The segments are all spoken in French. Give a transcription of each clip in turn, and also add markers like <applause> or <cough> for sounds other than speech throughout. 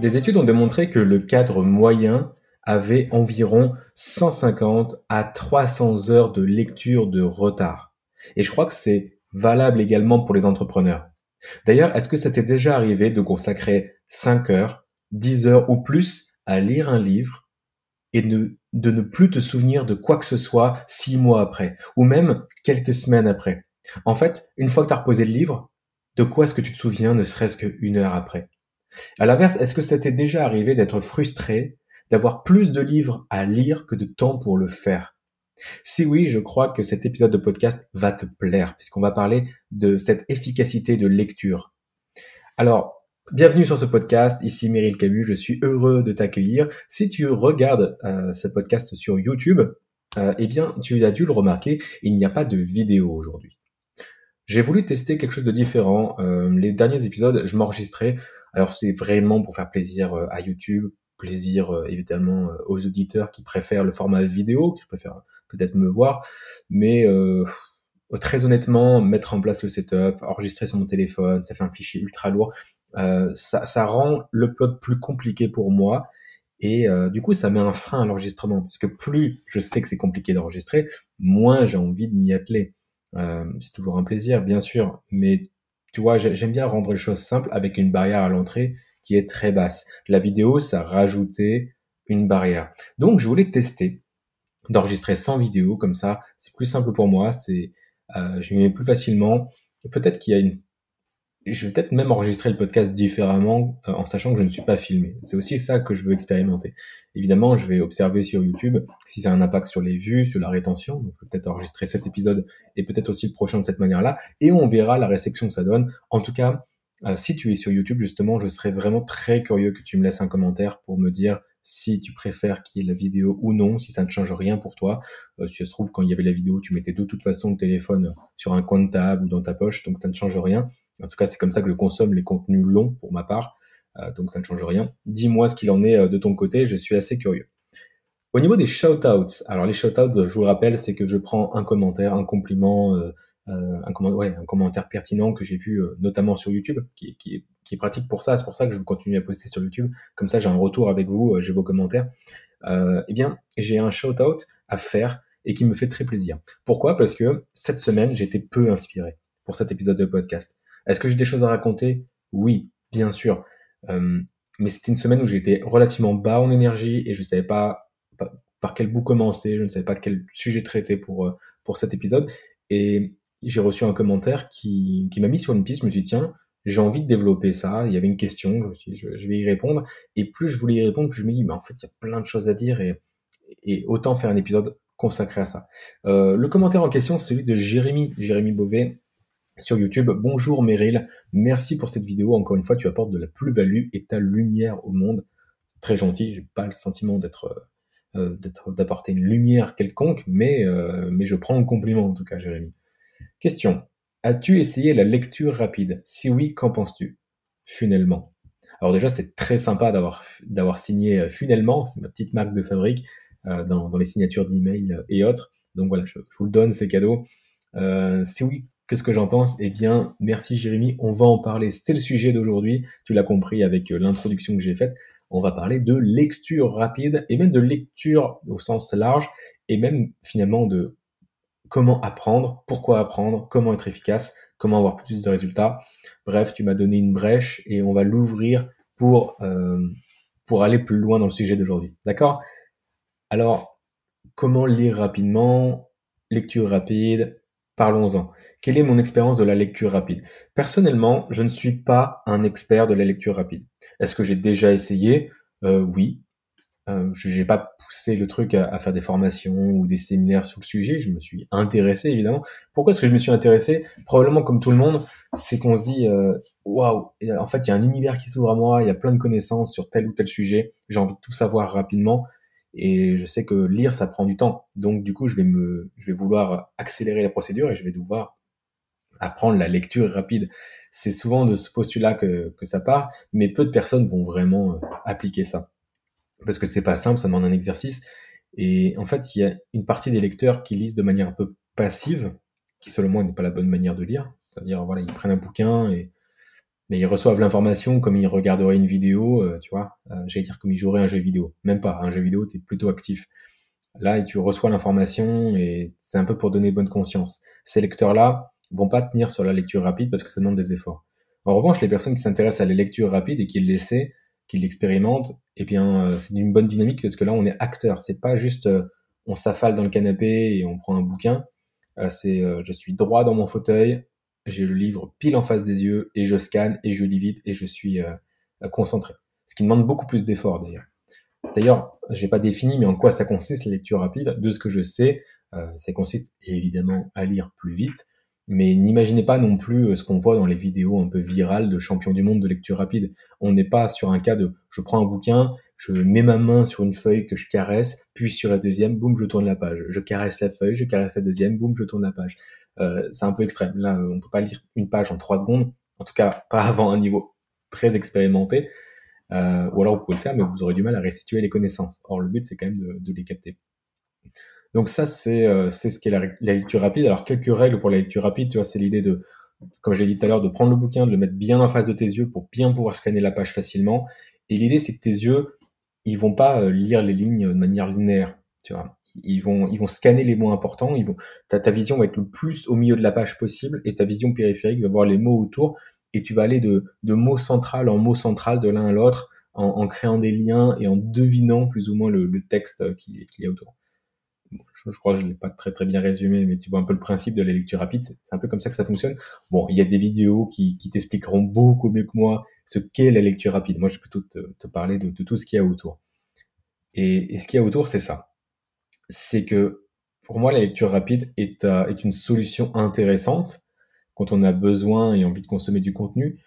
Des études ont démontré que le cadre moyen avait environ 150 à 300 heures de lecture de retard. Et je crois que c'est valable également pour les entrepreneurs. D'ailleurs, est-ce que ça t'est déjà arrivé de consacrer 5 heures, 10 heures ou plus à lire un livre et de, ne plus te souvenir de quoi que ce soit 6 mois après, ou même quelques semaines après? En fait, une fois que tu as reposé le livre, de quoi est-ce que tu te souviens ne serait-ce qu'une heure après? À l'inverse, est-ce que ça t'est déjà arrivé d'être frustré d'avoir plus de livres à lire que de temps pour le faire? Si oui, je crois que cet épisode de podcast va te plaire, puisqu'on va parler de cette efficacité de lecture. Alors, bienvenue sur ce podcast, ici Meryl Camus, je suis heureux de t'accueillir. Si tu regardes euh, ce podcast sur YouTube, euh, eh bien, tu as dû le remarquer, il n'y a pas de vidéo aujourd'hui. J'ai voulu tester quelque chose de différent. Euh, les derniers épisodes, je m'enregistrais. Alors c'est vraiment pour faire plaisir à YouTube, plaisir euh, évidemment euh, aux auditeurs qui préfèrent le format vidéo, qui préfèrent peut-être me voir, mais euh, très honnêtement, mettre en place le setup, enregistrer sur mon téléphone, ça fait un fichier ultra lourd, ça, ça, rend le plot plus compliqué pour moi. Et du coup, ça met un frein à l'enregistrement, parce que plus je sais que c'est compliqué d'enregistrer, moins j'ai envie de m'y atteler. c'est toujours un plaisir, bien sûr, mais tu vois, j'aime bien rendre les choses simples avec une barrière à l'entrée qui est très basse. La vidéo, ça rajoutait une barrière. Donc, je voulais tester d'enregistrer sans vidéo, comme ça, c'est plus simple pour moi, c'est, euh, je m'y mets plus facilement. Peut-être qu'il y a une, je vais peut-être même enregistrer le podcast différemment euh, en sachant que je ne suis pas filmé. C'est aussi ça que je veux expérimenter. Évidemment, je vais observer sur YouTube si ça a un impact sur les vues, sur la rétention. Donc, je vais peut-être enregistrer cet épisode et peut-être aussi le prochain de cette manière-là. Et on verra la réception que ça donne. En tout cas, euh, si tu es sur YouTube, justement, je serais vraiment très curieux que tu me laisses un commentaire pour me dire si tu préfères qu'il y ait la vidéo ou non, si ça ne change rien pour toi. Euh, si ça se trouve, quand il y avait la vidéo, tu mettais de toute façon le téléphone sur un coin de table ou dans ta poche, donc ça ne change rien. En tout cas, c'est comme ça que je consomme les contenus longs pour ma part, euh, donc ça ne change rien. Dis-moi ce qu'il en est de ton côté, je suis assez curieux. Au niveau des shoutouts, alors les shoutouts, je vous le rappelle, c'est que je prends un commentaire, un compliment, euh, un, commentaire pertinent que j'ai vu euh, notamment sur YouTube, qui, est, pratique pour ça. C'est pour ça que je continue à poster sur YouTube. Comme ça, j'ai un retour avec vous, euh, j'ai vos commentaires. eh bien, j'ai un shout-out à faire et qui me fait très plaisir. Pourquoi? Parce que cette semaine, j'étais peu inspiré pour cet épisode de podcast. Est-ce que j'ai des choses à raconter? Oui, bien sûr. Euh, mais c'était une semaine où j'étais relativement bas en énergie et je ne savais pas par quel bout commencer, je ne savais pas quel sujet traiter pour, pour cet épisode. Et j'ai reçu un commentaire qui, m'a mis sur une piste. Je me suis dit, tiens, j'ai envie de développer ça. Il y avait une question, je, vais y répondre. Et plus je voulais y répondre, plus je me dis, mais en fait, il y a plein de choses à dire et, et autant faire un épisode consacré à ça. Euh, le commentaire en question, c'est celui de Jérémy, Jérémy Beauvais sur YouTube. Bonjour Meryl, merci pour cette vidéo. Encore une fois, tu apportes de la plus-value et ta lumière au monde. Très gentil, j'ai pas le sentiment d'être euh, d'apporter une lumière quelconque, mais, euh, mais je prends un compliment en tout cas, Jérémy. Question. As-tu essayé la lecture rapide? Si oui, qu'en penses-tu? Funellement. Alors déjà, c'est très sympa d'avoir signé euh, Funellement, c'est ma petite marque de fabrique euh, dans, les signatures d'email euh, et autres. Donc voilà, je, vous le donne, c'est cadeau. Euh, si oui, qu'est-ce que j'en pense? Eh bien, merci Jérémy, on va en parler. C'est le sujet d'aujourd'hui, tu l'as compris avec l'introduction que j'ai faite. On va parler de lecture rapide et même de lecture au sens large et même finalement de comment apprendre, pourquoi apprendre, comment être efficace, comment avoir plus de résultats. Bref, tu m'as donné une brèche et on va l'ouvrir pour, euh, pour aller plus loin dans le sujet d'aujourd'hui. D'accord? Alors, comment lire rapidement? Lecture rapide, parlons-en. Quelle est mon expérience de la lecture rapide? Personnellement, je ne suis pas un expert de la lecture rapide. Est-ce que j'ai déjà essayé? Euh, Oui, euh, je n'ai pas poussé le truc à, faire des formations ou des séminaires sur le sujet. Je me suis intéressé évidemment. Pourquoi est-ce que je me suis intéressé? Probablement comme tout le monde, c'est qu'on se dit euh, waouh, en fait il y a un univers qui s'ouvre à moi, il y a plein de connaissances sur tel ou tel sujet. J'ai envie de tout savoir rapidement et je sais que lire ça prend du temps. Donc du coup je vais me, je vais vouloir accélérer la procédure et je vais devoir apprendre la lecture rapide. C'est souvent de ce postulat que, ça part, mais peu de personnes vont vraiment euh, appliquer ça parce que c'est pas simple, ça demande un exercice. Et en fait, il y a une partie des lecteurs qui lisent de manière un peu passive, qui selon moi n'est pas la bonne manière de lire. C'est-à-dire, voilà, ils prennent un bouquin et mais ils reçoivent l'information comme ils regarderaient une vidéo, euh, tu vois. Euh, J'allais dire comme ils joueraient un jeu vidéo. Même pas, un jeu vidéo, tu es plutôt actif. Là, tu reçois l'information et c'est un peu pour donner bonne conscience. Ces lecteurs-là vont pas tenir sur la lecture rapide parce que ça demande des efforts. En revanche, les personnes qui s'intéressent à la lecture rapide et qui l'essaient, qui l'expérimentent, eh bien, euh, c'est une bonne dynamique parce que là, on est acteur. C'est pas juste euh, on s'affale dans le canapé et on prend un bouquin. Euh, c'est je suis droit dans mon fauteuil, j'ai le livre pile en face des yeux et je scanne et je lis vite et je suis concentré. Ce qui demande beaucoup plus d'efforts d'ailleurs. D'ailleurs, j'ai pas défini, mais en quoi ça consiste la lecture rapide? De ce que je sais, ça consiste évidemment à lire plus vite, mais n'imaginez pas non plus euh, ce qu'on voit dans les vidéos un peu virales de champions du monde de lecture rapide. On n'est pas sur un cas de je prends un bouquin, je mets ma main sur une feuille que je caresse, puis sur la deuxième, boum, je tourne la page. Je caresse la feuille, je caresse la deuxième, boum, je tourne la page. Euh, c'est un peu extrême. Là, on peut pas lire une page en trois secondes, en tout cas pas avant un niveau très expérimenté. Euh, ou alors vous pouvez le faire, mais vous aurez du mal à restituer les connaissances. Or, le but, c'est quand même de, les capter. Donc ça, c'est euh, ce qu'est la, lecture rapide. Alors quelques règles pour la lecture rapide, tu vois, c'est l'idée de, comme je l'ai dit tout à l'heure, de prendre le bouquin, de le mettre bien en face de tes yeux pour bien pouvoir scanner la page facilement. Et l'idée, c'est que tes yeux, ils vont pas lire les lignes de manière linéaire, tu vois. Ils vont, ils vont scanner les mots importants. Ils vont, ta, ta vision va être le plus au milieu de la page possible et ta vision périphérique va voir les mots autour et tu vas aller de, de mot central en mot central de l'un à l'autre en, créant des liens et en devinant plus ou moins le, texte qui, qui est autour je, crois que je l'ai pas très très bien résumé, mais tu vois un peu le principe de la lecture rapide. C'est un peu comme ça que ça fonctionne. Bon, il y a des vidéos qui, qui t'expliqueront beaucoup mieux que moi ce qu'est la lecture rapide. Moi, je vais plutôt te, te parler de, de, tout ce qu'il y a autour. Et, et ce qu'il y a autour, c'est ça. C'est que pour moi, la lecture rapide est, euh, est une solution intéressante quand on a besoin et envie de consommer du contenu.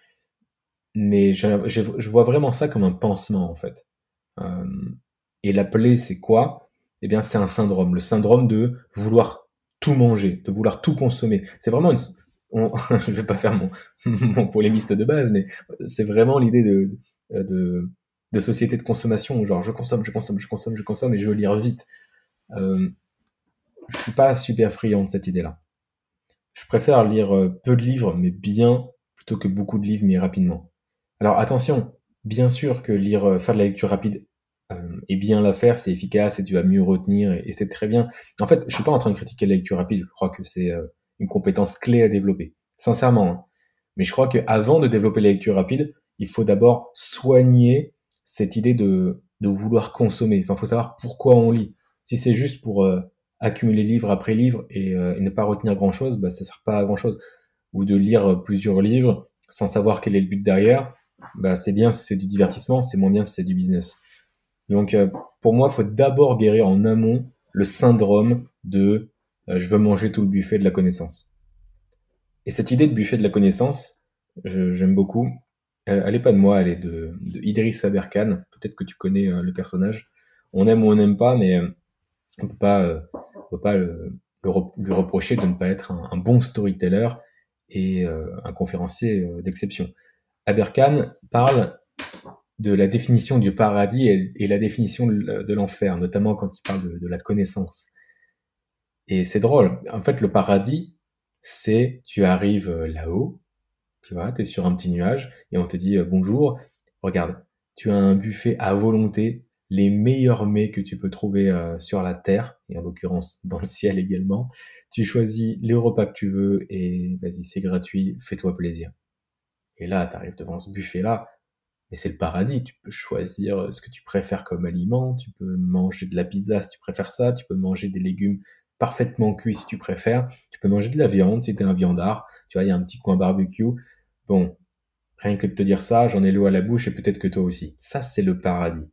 Mais je, vois vraiment ça comme un pansement, en fait. Euh, et l'appeler, c'est quoi? Eh bien, c'est un syndrome, le syndrome de vouloir tout manger, de vouloir tout consommer. C'est vraiment une, <laughs> je vais pas faire mon, <laughs> mon polémiste de base, mais c'est vraiment l'idée de, de, de, société de consommation, genre je consomme, je consomme, je consomme, je consomme et je veux lire vite. Euh, je suis pas super friand de cette idée-là. Je préfère lire euh, peu de livres, mais bien, plutôt que beaucoup de livres, mais rapidement. Alors attention, bien sûr que lire, euh, faire de la lecture rapide euh, et bien la faire, c'est efficace et tu vas mieux retenir et, c'est très bien. En fait, je suis pas en train de critiquer la lecture rapide. Je crois que c'est euh, une compétence clé à développer, sincèrement. Hein. Mais je crois qu'avant de développer la lecture rapide, il faut d'abord soigner cette idée de, vouloir consommer. Enfin, faut savoir pourquoi on lit. Si c'est juste pour euh, accumuler livre après livre et, et, ne pas retenir grand chose, bah, ça sert pas à grand chose. Ou de lire plusieurs livres sans savoir quel est le but derrière, bah, c'est bien si c'est du divertissement, c'est moins bien si c'est du business. Donc, euh, pour moi, il faut d'abord guérir en amont le syndrome de euh, je veux manger tout le buffet de la connaissance. Et cette idée de buffet de la connaissance, j'aime beaucoup. Euh, elle n'est pas de moi, elle est de, de Idriss Aberkan. Peut-être que tu connais le personnage. On aime ou on n'aime pas, mais on peut pas, on peut pas le, lui reprocher de ne pas être un, bon storyteller et un conférencier d'exception. Aberkan parle de la définition du paradis et, la définition de l'enfer, notamment quand il parle de, la connaissance. Et c'est drôle. En fait, le paradis, c'est tu arrives euh, là-haut, tu vois, tu es sur un petit nuage et on te dit euh, bonjour, regarde, tu as un buffet à volonté, les meilleurs mets que tu peux trouver euh, sur la terre, et en l'occurrence dans le ciel également. Tu choisis les repas que tu veux et vas-y, c'est gratuit, fais-toi plaisir. Et là, tu arrives devant ce buffet-là, mais c'est le paradis. Tu peux choisir euh, ce que tu préfères comme aliment. Tu peux manger de la pizza si tu préfères ça. Tu peux manger des légumes parfaitement cuits si tu préfères. Tu peux manger de la viande si tu un viandard. Tu vois, il y a un petit coin barbecue. Bon, rien que de te dire ça, j'en ai l'eau à la bouche et peut-être que toi aussi. Ça, c'est le paradis.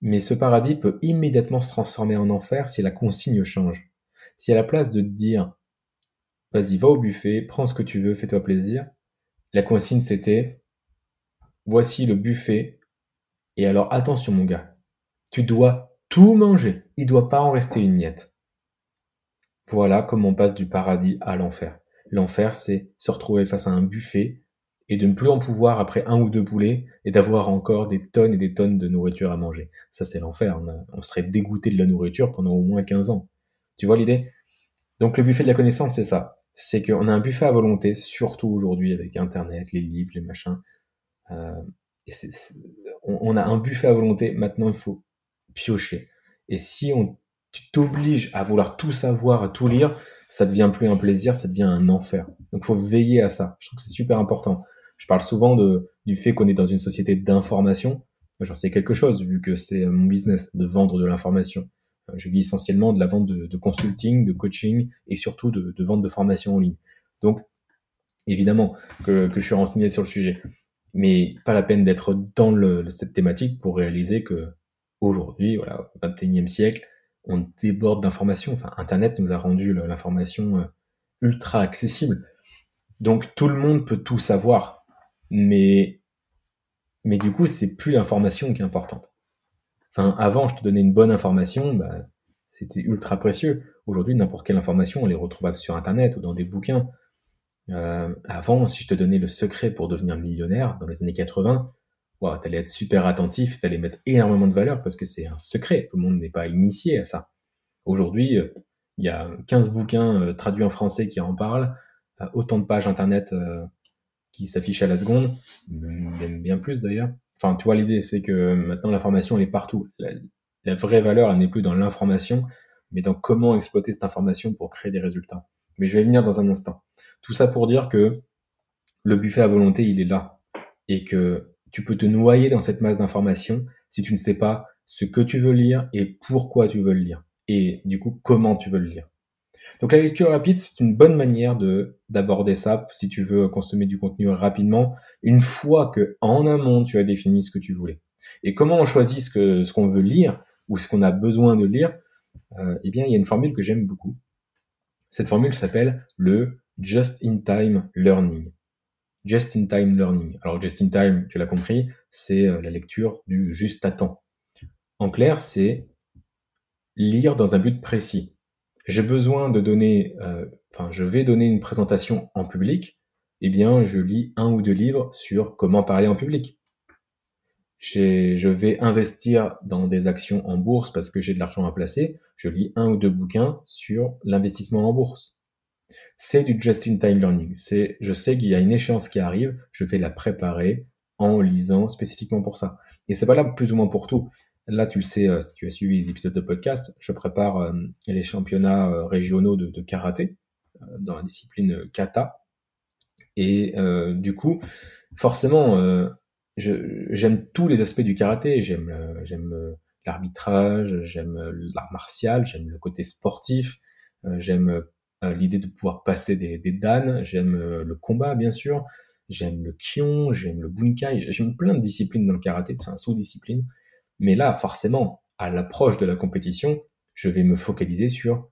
Mais ce paradis peut immédiatement se transformer en enfer si la consigne change. Si à la place de dire, vas-y, va au buffet, prends ce que tu veux, fais-toi plaisir, la consigne c'était, Voici le buffet. Et alors attention mon gars, tu dois tout manger. Il ne doit pas en rester une miette. Voilà comment on passe du paradis à l'enfer. L'enfer, c'est se retrouver face à un buffet et de ne plus en pouvoir après un ou deux poulets et d'avoir encore des tonnes et des tonnes de nourriture à manger. Ça, c'est l'enfer. On, serait dégoûté de la nourriture pendant au moins 15 ans. Tu vois l'idée? Donc le buffet de la connaissance, c'est ça. c'est qu'on a un buffet à volonté, surtout aujourd'hui avec Internet, les livres, les machins. Euh, on, a un buffet à volonté. Maintenant, il faut piocher. Et si on, tu t'obliges à vouloir tout savoir, à tout lire, ça devient plus un plaisir, ça devient un enfer. Donc, il faut veiller à ça. Je trouve que c'est super important. Je parle souvent de, du fait qu'on est dans une société d'information. J'en sais quelque chose, vu que c'est mon business de vendre de l'information. Euh, je vis essentiellement de la vente de, consulting, de coaching et surtout de, vente de formation en ligne. Donc, évidemment que, je suis renseigné sur le sujet, mais pas la peine d'être dans le, cette thématique pour réaliser que aujourd'hui, voilà, au 21e siècle, on déborde d'informations. Enfin, Internet nous a rendu l'information euh, ultra accessible. Donc, tout le monde peut tout savoir, mais, mais du coup, c'est plus l'information qui est importante avant, je te donnais une bonne information, bah, c'était ultra précieux. Aujourd'hui, n'importe quelle information, on les retrouve sur Internet ou dans des bouquins. Euh, avant, si je te donnais le secret pour devenir millionnaire dans les années 80, wow, tu allais être super attentif, tu allais mettre énormément de valeur parce que c'est un secret. Tout le monde n'est pas initié à ça. Aujourd'hui, euh, il y a 15 bouquins euh, traduits en français qui en parlent, autant de pages Internet qui s'affichent à la seconde, même bien plus d'ailleurs. Enfin, tu vois, l'idée, c'est que maintenant, l'information, elle est partout. La, vraie valeur, elle n'est plus dans l'information, mais dans comment exploiter cette information pour créer des résultats. Mais je vais venir dans un instant. Tout ça pour dire que le buffet à volonté, il est là. Et que tu peux te noyer dans cette masse d'informations si tu ne sais pas ce que tu veux lire et pourquoi tu veux le lire. Et du coup, comment tu veux le lire. Donc la lecture rapide, c'est une bonne manière de d'aborder ça si tu veux consommer du contenu rapidement, une fois que en amont tu as défini ce que tu voulais. Et comment on choisit ce que ce qu'on veut lire ou ce qu'on a besoin de lire euh, Eh bien, il y a une formule que j'aime beaucoup. Cette formule s'appelle le just-in-time learning. Just-in-time learning. Alors just-in-time, tu l'as compris, c'est euh, la lecture du juste à temps. En clair, c'est lire dans un but précis j'ai besoin de donner, euh, enfin, je vais donner une présentation en public, eh bien, je lis un ou deux livres sur comment parler en public. Je vais investir dans des actions en bourse parce que j'ai de l'argent à placer. Je lis un ou deux bouquins sur l'investissement en bourse. C'est du just-in-time learning. Je sais qu'il y a une échéance qui arrive, je vais la préparer en lisant spécifiquement pour ça. Et c'est valable plus ou moins pour tout. Là, tu le sais, euh, si tu as suivi les épisodes de podcast, je prépare euh, les championnats euh, régionaux de, karaté dans la discipline kata. Et du coup, forcément, j'aime tous les aspects du karaté. J'aime l'arbitrage, j'aime l'art martial, j'aime le côté sportif, j'aime l'idée de pouvoir passer des, des danes, j'aime le combat, bien sûr, j'aime le kion, j'aime le bunkai, j'aime plein de disciplines dans le karaté, c'est un sous-discipline. Mais là, forcément, à l'approche de la compétition, je vais me focaliser sur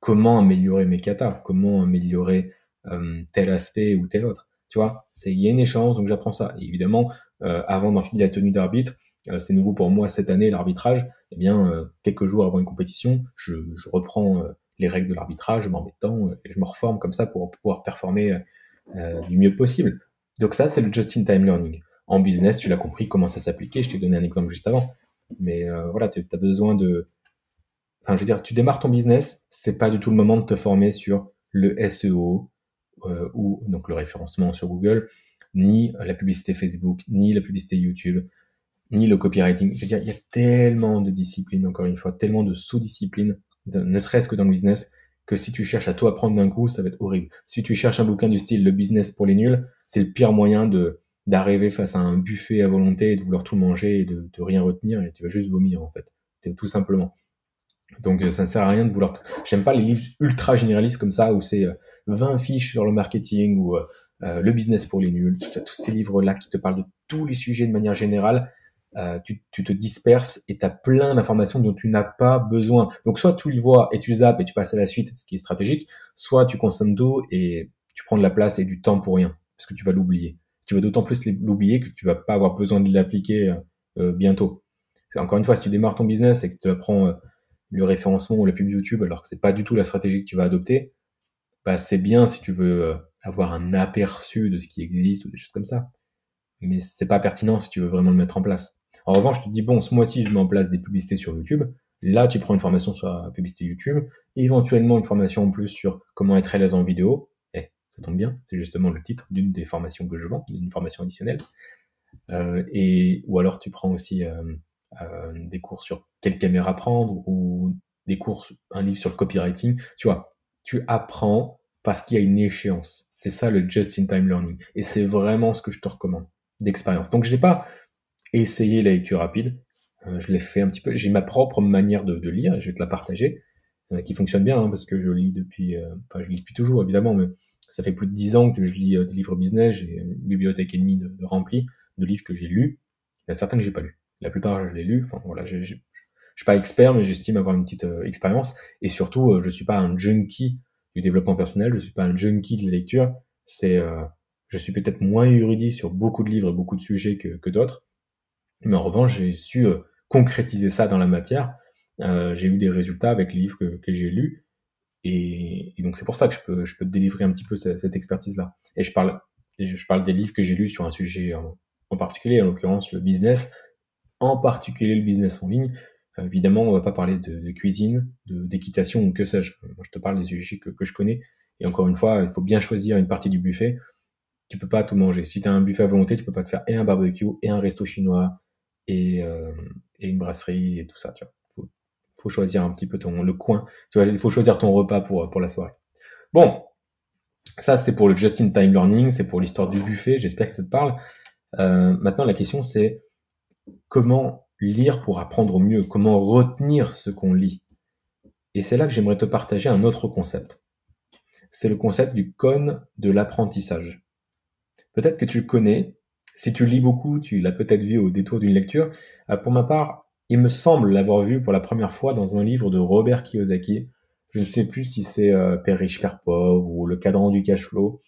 comment améliorer mes katas, comment améliorer euh, tel aspect ou tel autre. Tu vois, il y a une échéance, donc j'apprends ça. Et évidemment, euh, avant d'enfiler la tenue d'arbitre, euh, c'est nouveau pour moi cette année l'arbitrage. Eh bien, quelques jours avant une compétition, je, reprends les règles de l'arbitrage, je m'en mets et je me reforme comme ça pour pouvoir performer du mieux possible. Donc ça, c'est le just-in-time learning. En business, tu l'as compris comment ça s'appliquait. Je t'ai donné un exemple juste avant. Mais euh, voilà, tu as besoin de. Enfin, je veux dire, tu démarres ton business, c'est pas du tout le moment de te former sur le SEO euh, ou donc le référencement sur Google, ni la publicité Facebook, ni la publicité YouTube, ni le copywriting. Je veux dire, il y a tellement de disciplines, encore une fois, tellement de sous-disciplines, ne serait-ce que dans le business, que si tu cherches à tout apprendre d'un coup, ça va être horrible. Si tu cherches un bouquin du style Le business pour les nuls, c'est le pire moyen de d'arriver face à un buffet à volonté et de vouloir tout manger et de, rien retenir et tu vas juste vomir en fait, tout simplement. Donc euh, ça ne sert à rien de vouloir. J'aime pas les livres ultra généralistes comme ça où c'est 20 euh, fiches sur le marketing ou euh, le business pour les nuls. Tous ces livres-là qui te parlent de tous les sujets de manière générale. Tu, te disperses et tu as plein d'informations dont tu n'as pas besoin. Donc soit tu le vois et tu zappes et tu passes à la suite, ce qui est stratégique, soit tu consommes d'eau et tu prends de la place et du temps pour rien, parce que tu vas l'oublier tu vas d'autant plus l'oublier que tu vas pas avoir besoin de l'appliquer euh, euh bientôt. Encore une fois, si tu démarres ton business et que tu apprends euh, le référencement ou la pub YouTube alors que c'est pas du tout la stratégie que tu vas adopter, bah c'est bien si tu veux avoir un aperçu de ce qui existe ou des choses comme ça. Mais c'est pas pertinent si tu veux vraiment le mettre en place. En revanche, tu te dis bon, ce mois-ci, je mets en place des publicités sur YouTube. Là, tu prends une formation sur la publicité YouTube, éventuellement une formation en plus sur comment être à l'aise en vidéo. Ça tombe bien, c'est justement le titre d'une des formations que je vends, d'une formation additionnelle. Euh, et ou alors tu prends aussi euh, euh, des cours sur quelle caméra prendre ou des cours, un livre sur le copywriting. Tu vois, tu apprends parce qu'il y a une échéance. C'est ça le just-in-time learning. Et c'est vraiment ce que je te recommande d'expérience. Donc je n'ai pas essayé la lecture rapide. je l'ai fait un petit peu. J'ai ma propre manière de, lire. Je vais te la partager, qui fonctionne bien hein, parce que je lis depuis, je lis depuis toujours évidemment, mais ça fait plus de dix ans que je lis des livres business. J'ai une bibliothèque et demie de, de remplie de livres que j'ai lus. Il y a certains que j'ai pas lus. La plupart, je l'ai lu. Enfin, voilà, je, je, suis pas expert, mais j'estime avoir une petite euh, expérience. Et surtout, euh, je suis pas un junkie du développement personnel. Je suis pas un junkie de la lecture. C'est, euh, je suis peut-être moins érudit sur beaucoup de livres et beaucoup de sujets que, d'autres. Mais en revanche, j'ai su concrétiser ça dans la matière. j'ai eu des résultats avec les livres que j'ai lus. Et, donc c'est pour ça que je peux, je peux te délivrer un petit peu cette, expertise-là. Et je parle, je parle des livres que j'ai lus sur un sujet en particulier, en l'occurrence le business, en particulier le business en ligne. évidemment, on va pas parler de, de cuisine, d'équitation ou que sais-je. Je te parle des sujets que, que, je connais. Et encore une fois, il faut bien choisir une partie du buffet. Tu peux pas tout manger. Si tu as un buffet à volonté, tu peux pas te faire et un barbecue, et un resto chinois, et, euh, et une brasserie, et tout ça. Tu vois. Faut, choisir un petit peu le coin. Il faut choisir ton repas pour, la soirée. Bon, ça c'est pour le just-in-time learning, c'est pour l'histoire du buffet. J'espère que ça te parle. Euh, maintenant, la question c'est comment lire pour apprendre mieux, comment retenir ce qu'on lit? Et c'est là que j'aimerais te partager un autre concept. C'est le concept du cône de l'apprentissage. Peut-être que tu le connais. Si tu lis beaucoup, tu l'as peut-être vu au détour d'une lecture. Euh, pour ma part, il me semble l'avoir vu pour la première fois dans un livre de Robert Kiyosaki. Je ne sais plus si c'est euh, Père riche, Père pauvre ou Le cadran du cash flow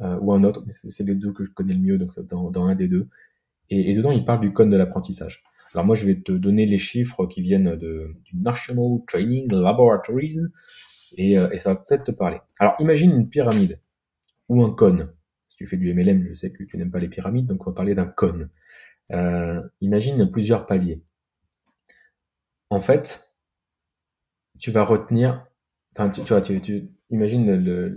euh, ou un autre, mais c'est les deux que je connais le mieux, donc dans, dans un des deux. Et, et, dedans, il parle du code de l'apprentissage. Alors moi, je vais te donner les chiffres qui viennent de, du National Training Laboratories, et, euh, et ça va peut-être te parler. Alors imagine une pyramide, ou un cône. Si tu fais du MLM, je sais que tu n'aimes pas les pyramides, donc on va parler d'un cône. Euh, imagine plusieurs paliers. En fait, tu vas retenir, enfin, tu, vois, tu, imagines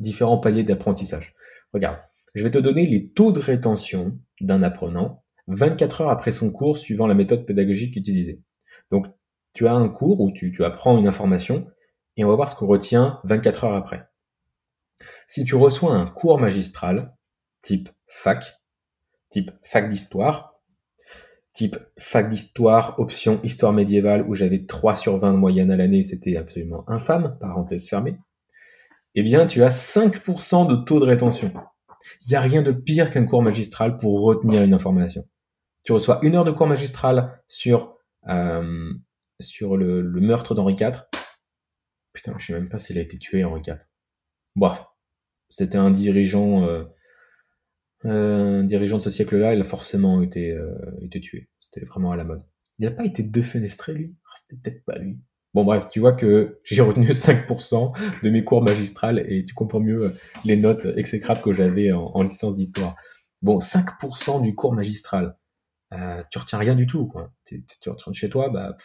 différents paliers d'apprentissage. Regarde, je vais te donner les taux de rétention d'un apprenant 24 heures après son cours suivant la méthode pédagogique utilisée. Donc, tu as un cours où tu, tu apprends une information et on va voir ce qu'on retient 24 heures après. Si tu reçois un cours magistral, type fac, type fac d'histoire, type fac d'histoire, option histoire médiévale où j'avais 3 sur 20 de moyenne à l'année, c'était absolument infâme, parenthèse fermée eh bien, tu as 5% de taux de rétention. Il n'y a rien de pire qu'un cours magistral pour retenir une information. Tu reçois une heure de cours magistral sur, euh, le, meurtre d'Henri IV. Putain, je sais même pas s'il a été tué, Henri IV. Bref, c'était un dirigeant, euh, un dirigeant de ce siècle-là, il a forcément été, euh, été tué. C'était vraiment à la mode. Il n'a pas été defenestré, lui? Ah, C'était peut-être pas lui. Bon bref, tu vois que j'ai retenu 5% de mes cours magistrales et tu comprends mieux euh, les notes exécrables que j'avais en, en, licence d'histoire. Bon, 5% du cours magistral, euh, tu retiens rien du tout. Quoi. Tu, retournes chez toi, bah,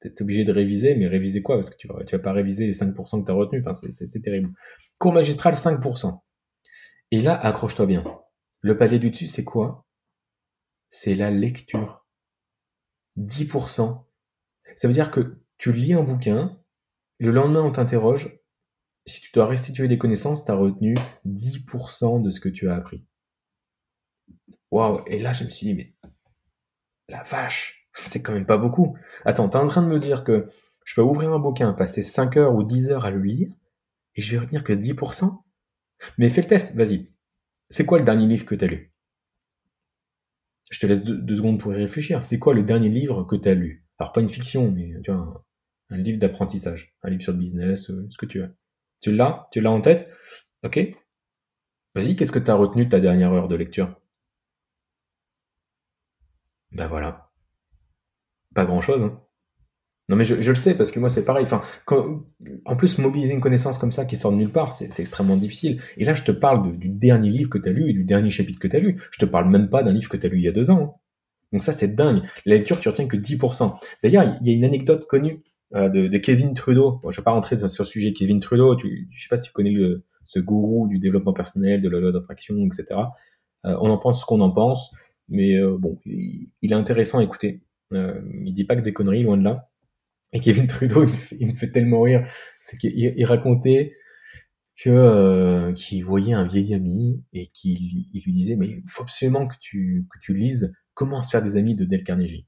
tu es obligé de réviser, mais réviser quoi? Parce que tu vas, vas pas réviser les 5% que tu as retenus, enfin, c'est terrible. Cours magistral, 5%. Et là, accroche-toi bien. Le palier du dessus, c'est quoi? C'est la lecture. 10%. Ça veut dire que tu lis un bouquin, le lendemain on t'interroge, si tu dois restituer des connaissances, tu as retenu 10% de ce que tu as appris. Waouh, et là je me suis dit, mais la vache, c'est quand même pas beaucoup. Attends, tu es en train de me dire que je peux ouvrir un bouquin, passer 5 heures ou 10 heures à le lire, et je vais retenir que 10% Mais fais le test, vas-y. C'est quoi le dernier livre que tu as lu? Je te laisse deux, secondes pour y réfléchir. C'est quoi le dernier livre que tu as lu? Alors pas une fiction, mais un livre d'apprentissage, un livre sur le business, euh, ce que tu veux. Tu l'as? Tu l'as en tête? Ok Vas-y, qu'est-ce que tu as retenu de ta dernière heure de lecture? Ben voilà. Pas grand-chose. Hein. Non mais je, le sais parce que moi c'est pareil. Enfin, en plus mobiliser une connaissance comme ça qui sort de nulle part, c'est extrêmement difficile. Et là je te parle du dernier livre que tu as lu et du dernier chapitre que tu as lu. Je te parle même pas d'un livre que tu as lu il y a deux ans. Hein. Donc ça c'est dingue. La lecture tu retiens que 10%. D'ailleurs il y a une anecdote connue euh, de, Kevin Trudeau. Bon, je vais pas rentrer sur, sur, le sujet Kevin Trudeau. Tu, je sais pas si tu connais ce gourou du développement personnel, de la loi d'attraction, etc. on en pense ce qu'on en pense, mais bon, il, est intéressant à écouter. il dit pas que des conneries, loin de là. Et Kevin Trudeau, il me fait, tellement rire, c'est qu'il racontait que qu'il voyait un vieil ami et qu'il lui disait mais il faut absolument que tu lises Comment se faire des amis de Dale Carnegie.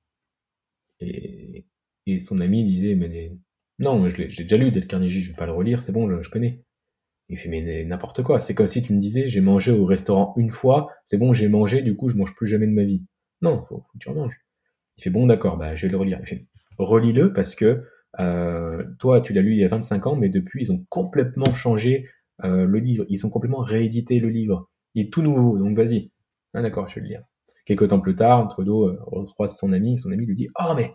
Et, et son ami disait mais non, j'ai déjà lu Dale Carnegie, je vais pas le relire, c'est bon, je, connais. Il fait mais n'importe quoi, c'est comme si tu me disais j'ai mangé au restaurant une fois, c'est bon, j'ai mangé, du coup je mange plus jamais de ma vie. Non, faut, faut que tu remanges. Il fait bon d'accord, bah je vais le relire. Relis-le parce que euh, toi tu l'as lu il y a 25 ans, mais depuis ils ont complètement changé euh, le livre, ils ont complètement réédité le livre. Il est tout nouveau, donc vas-y. Ah d'accord, je vais le lire. Quelques temps plus tard, Trudeau euh, recroise son ami, et son ami lui dit Oh mais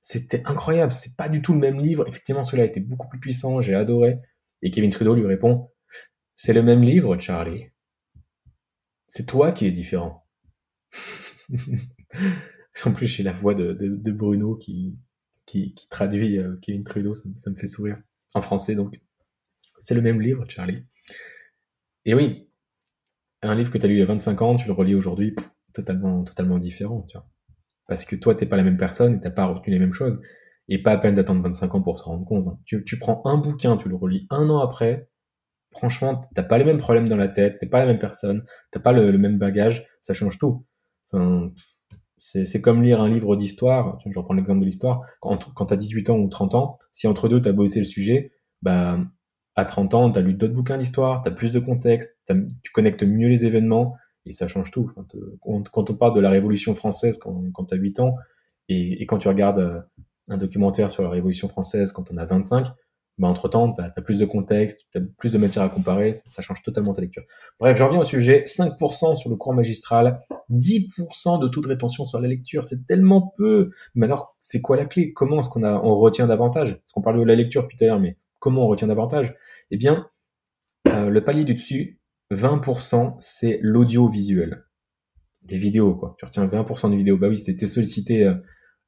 c'était incroyable, c'est pas du tout le même livre. Effectivement, celui-là était beaucoup plus puissant, j'ai adoré. Et Kevin Trudeau lui répond C'est le même livre, Charlie. C'est toi qui es différent. <laughs> en plus, j'ai la voix de, Bruno qui, qui, traduit euh, Kevin Trudeau, ça, me fait sourire. En français, donc. C'est le même livre, Charlie. Et oui, un livre que tu as lu il y a 25 ans, tu le relis aujourd'hui, totalement, totalement différent, tu vois. Parce que toi, t'es pas la même personne et t'as pas retenu les mêmes choses. Et pas à peine d'attendre 25 ans pour se rendre compte. Hein. Tu, tu, prends un bouquin, tu le relis un an après, franchement, t'as pas les mêmes problèmes dans la tête, t'es pas la même personne, t'as pas le, même bagage, ça change tout. C'est comme lire un livre d'histoire, je reprends l'exemple de l'histoire, quand, quand t'as 18 ans ou 30 ans, si entre deux t'as bossé le sujet, bah, à 30 ans, t'as lu d'autres bouquins d'histoire, t'as plus de contexte, tu connectes mieux les événements, et ça change tout. Quand, on parle de la Révolution française quand, tu as 8 ans, et, quand tu regardes euh, un documentaire sur la Révolution française quand on a 25, bah entre-temps, tu as, plus de contexte, tu as plus de matière à comparer, ça, change totalement ta lecture. Bref, je reviens au sujet, 5% sur le cours magistral, 10% de taux de rétention sur la lecture, c'est tellement peu. Mais alors, c'est quoi la clé? Comment est-ce qu'on on retient davantage? Parce qu'on parle de la lecture depuis tout à l'heure, mais comment on retient davantage? Eh bien, euh, le palier du dessus, 20% c'est l'audiovisuel. Les vidéos, quoi. Tu retiens 20% des vidéos. Bah oui, c'était sollicité, euh,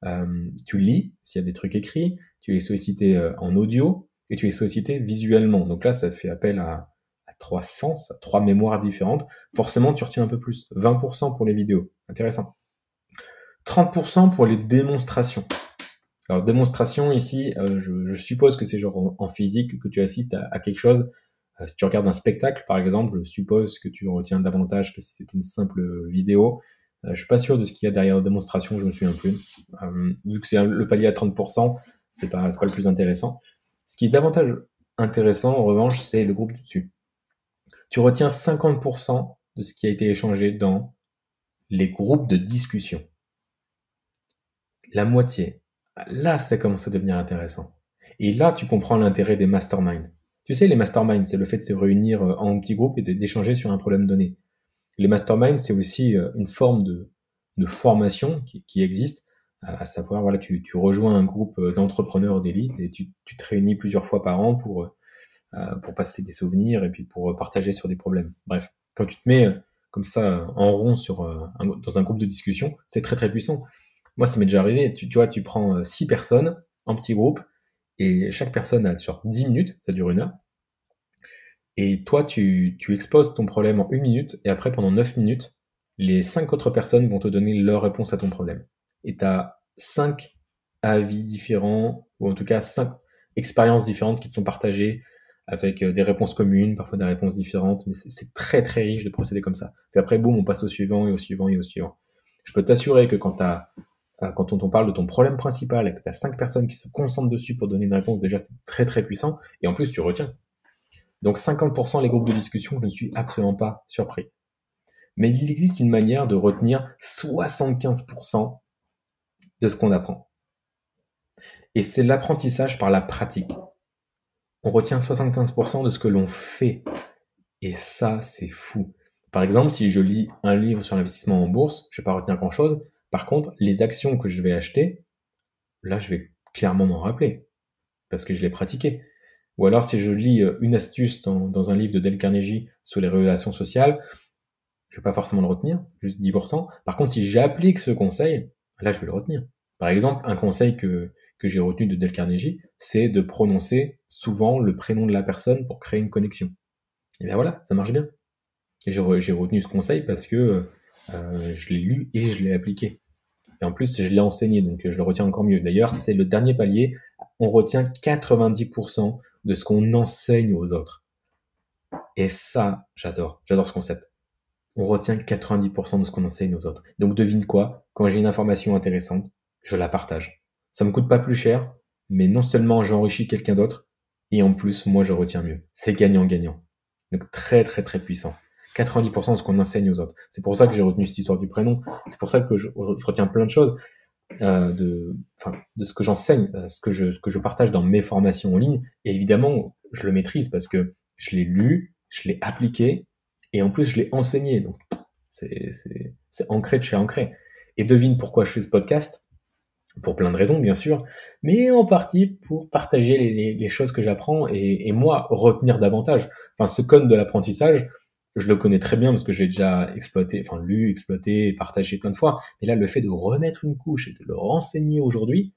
euh, tu lis, s'il y a des trucs écrits, tu es sollicité euh, en audio, et tu es sollicité visuellement. Donc là, ça fait appel à, trois sens, à trois mémoires différentes. Forcément, tu retiens un peu plus. 20% pour les vidéos. Intéressant. 30% pour les démonstrations. Alors, démonstration, ici, je, suppose que c'est genre en, physique que tu assistes à quelque chose euh, si tu regardes un spectacle, par exemple, je suppose que tu retiens davantage que si c'était une simple vidéo. Euh, je suis pas sûr de ce qu'il y a derrière la démonstration, je me souviens plus. Euh, vu que c'est le palier à 30%, c'est pas, pas le plus intéressant. Ce qui est davantage intéressant, en revanche, c'est le groupe du dessus. Tu retiens 50% de ce qui a été échangé dans les groupes de discussion. La moitié. Là, ça commence à devenir intéressant. Et là, tu comprends l'intérêt des masterminds. Tu sais, les masterminds, c'est le fait de se réunir euh, en petits groupes et d'échanger sur un problème donné. Les masterminds, c'est aussi euh, une forme de, formation qui, existe, à savoir, voilà, tu, rejoins un groupe euh, d'entrepreneurs d'élite et tu, te réunis plusieurs fois par an pour, pour passer des souvenirs et puis pour partager sur des problèmes. Bref, quand tu te mets comme ça en rond sur, dans un groupe de discussion, c'est très très puissant. Moi, ça m'est déjà arrivé, tu, tu vois, tu prends six personnes en petit groupe, et chaque personne a sur 10 minutes, ça dure une heure. Et toi, tu, tu exposes ton problème en une minute, et après, pendant 9 minutes, les cinq autres personnes vont te donner leur réponse à ton problème. Et tu as 5 avis différents, ou en tout cas 5 expériences différentes qui te sont partagées, avec euh, des réponses communes, parfois des réponses différentes, mais c'est très très riche de procéder comme ça. Puis après, boum, on passe au suivant, et au suivant, et au suivant. Je peux t'assurer que quand euh, quand on, parle de ton problème principal et que tu as cinq personnes qui se concentrent dessus pour donner une réponse, déjà c'est très très puissant. Et en plus, tu retiens. Donc 50% les groupes de discussion, je ne suis absolument pas surpris. Mais il existe une manière de retenir 75% de ce qu'on apprend. Et c'est l'apprentissage par la pratique. On retient 75% de ce que l'on fait. Et ça, c'est fou. Par exemple, si je lis un livre sur l'investissement en bourse, je ne vais pas retenir grand-chose, par contre, les actions que je vais acheter, là, je vais clairement m'en rappeler parce que je l'ai pratiqué. Ou alors, si je lis euh, une astuce dans, un livre de Dale Carnegie sur les relations sociales, je vais pas forcément le retenir, juste 10%. Par contre, si j'applique ce conseil, là, je vais le retenir. Par exemple, un conseil que, que j'ai retenu de Dale Carnegie, c'est de prononcer souvent le prénom de la personne pour créer une connexion. Et bien voilà, ça marche bien. J'ai retenu ce conseil parce que euh, je l'ai lu et je l'ai appliqué. Et en plus, je l'ai enseigné, donc je le retiens encore mieux. D'ailleurs, c'est le dernier palier. On retient 90% de ce qu'on enseigne aux autres. Et ça, j'adore. J'adore ce concept. On retient 90% de ce qu'on enseigne aux autres. Donc devine quoi? Quand j'ai une information intéressante, je la partage. Ça me coûte pas plus cher, mais non seulement j'enrichis quelqu'un d'autre, et en plus, moi, je retiens mieux. C'est gagnant-gagnant. Donc très, très, très puissant. 90% de ce qu'on enseigne aux autres. C'est pour ça que j'ai retenu cette histoire du prénom. C'est pour ça que je, retiens plein de choses euh, de, enfin, de ce que j'enseigne, euh, ce que je, ce que je partage dans mes formations en ligne. Et évidemment, je le maîtrise parce que je l'ai lu, je l'ai appliqué, et en plus, je l'ai enseigné. Donc, c'est, ancré de chez ancré. Et devine pourquoi je fais ce podcast? Pour plein de raisons, bien sûr, mais en partie pour partager les, les choses que j'apprends et, et, moi retenir davantage. Enfin, ce code de l'apprentissage, je le connais très bien parce que j'ai déjà exploité, enfin lu, exploité, partagé plein de fois. Mais là, le fait de remettre une couche et de le renseigner aujourd'hui,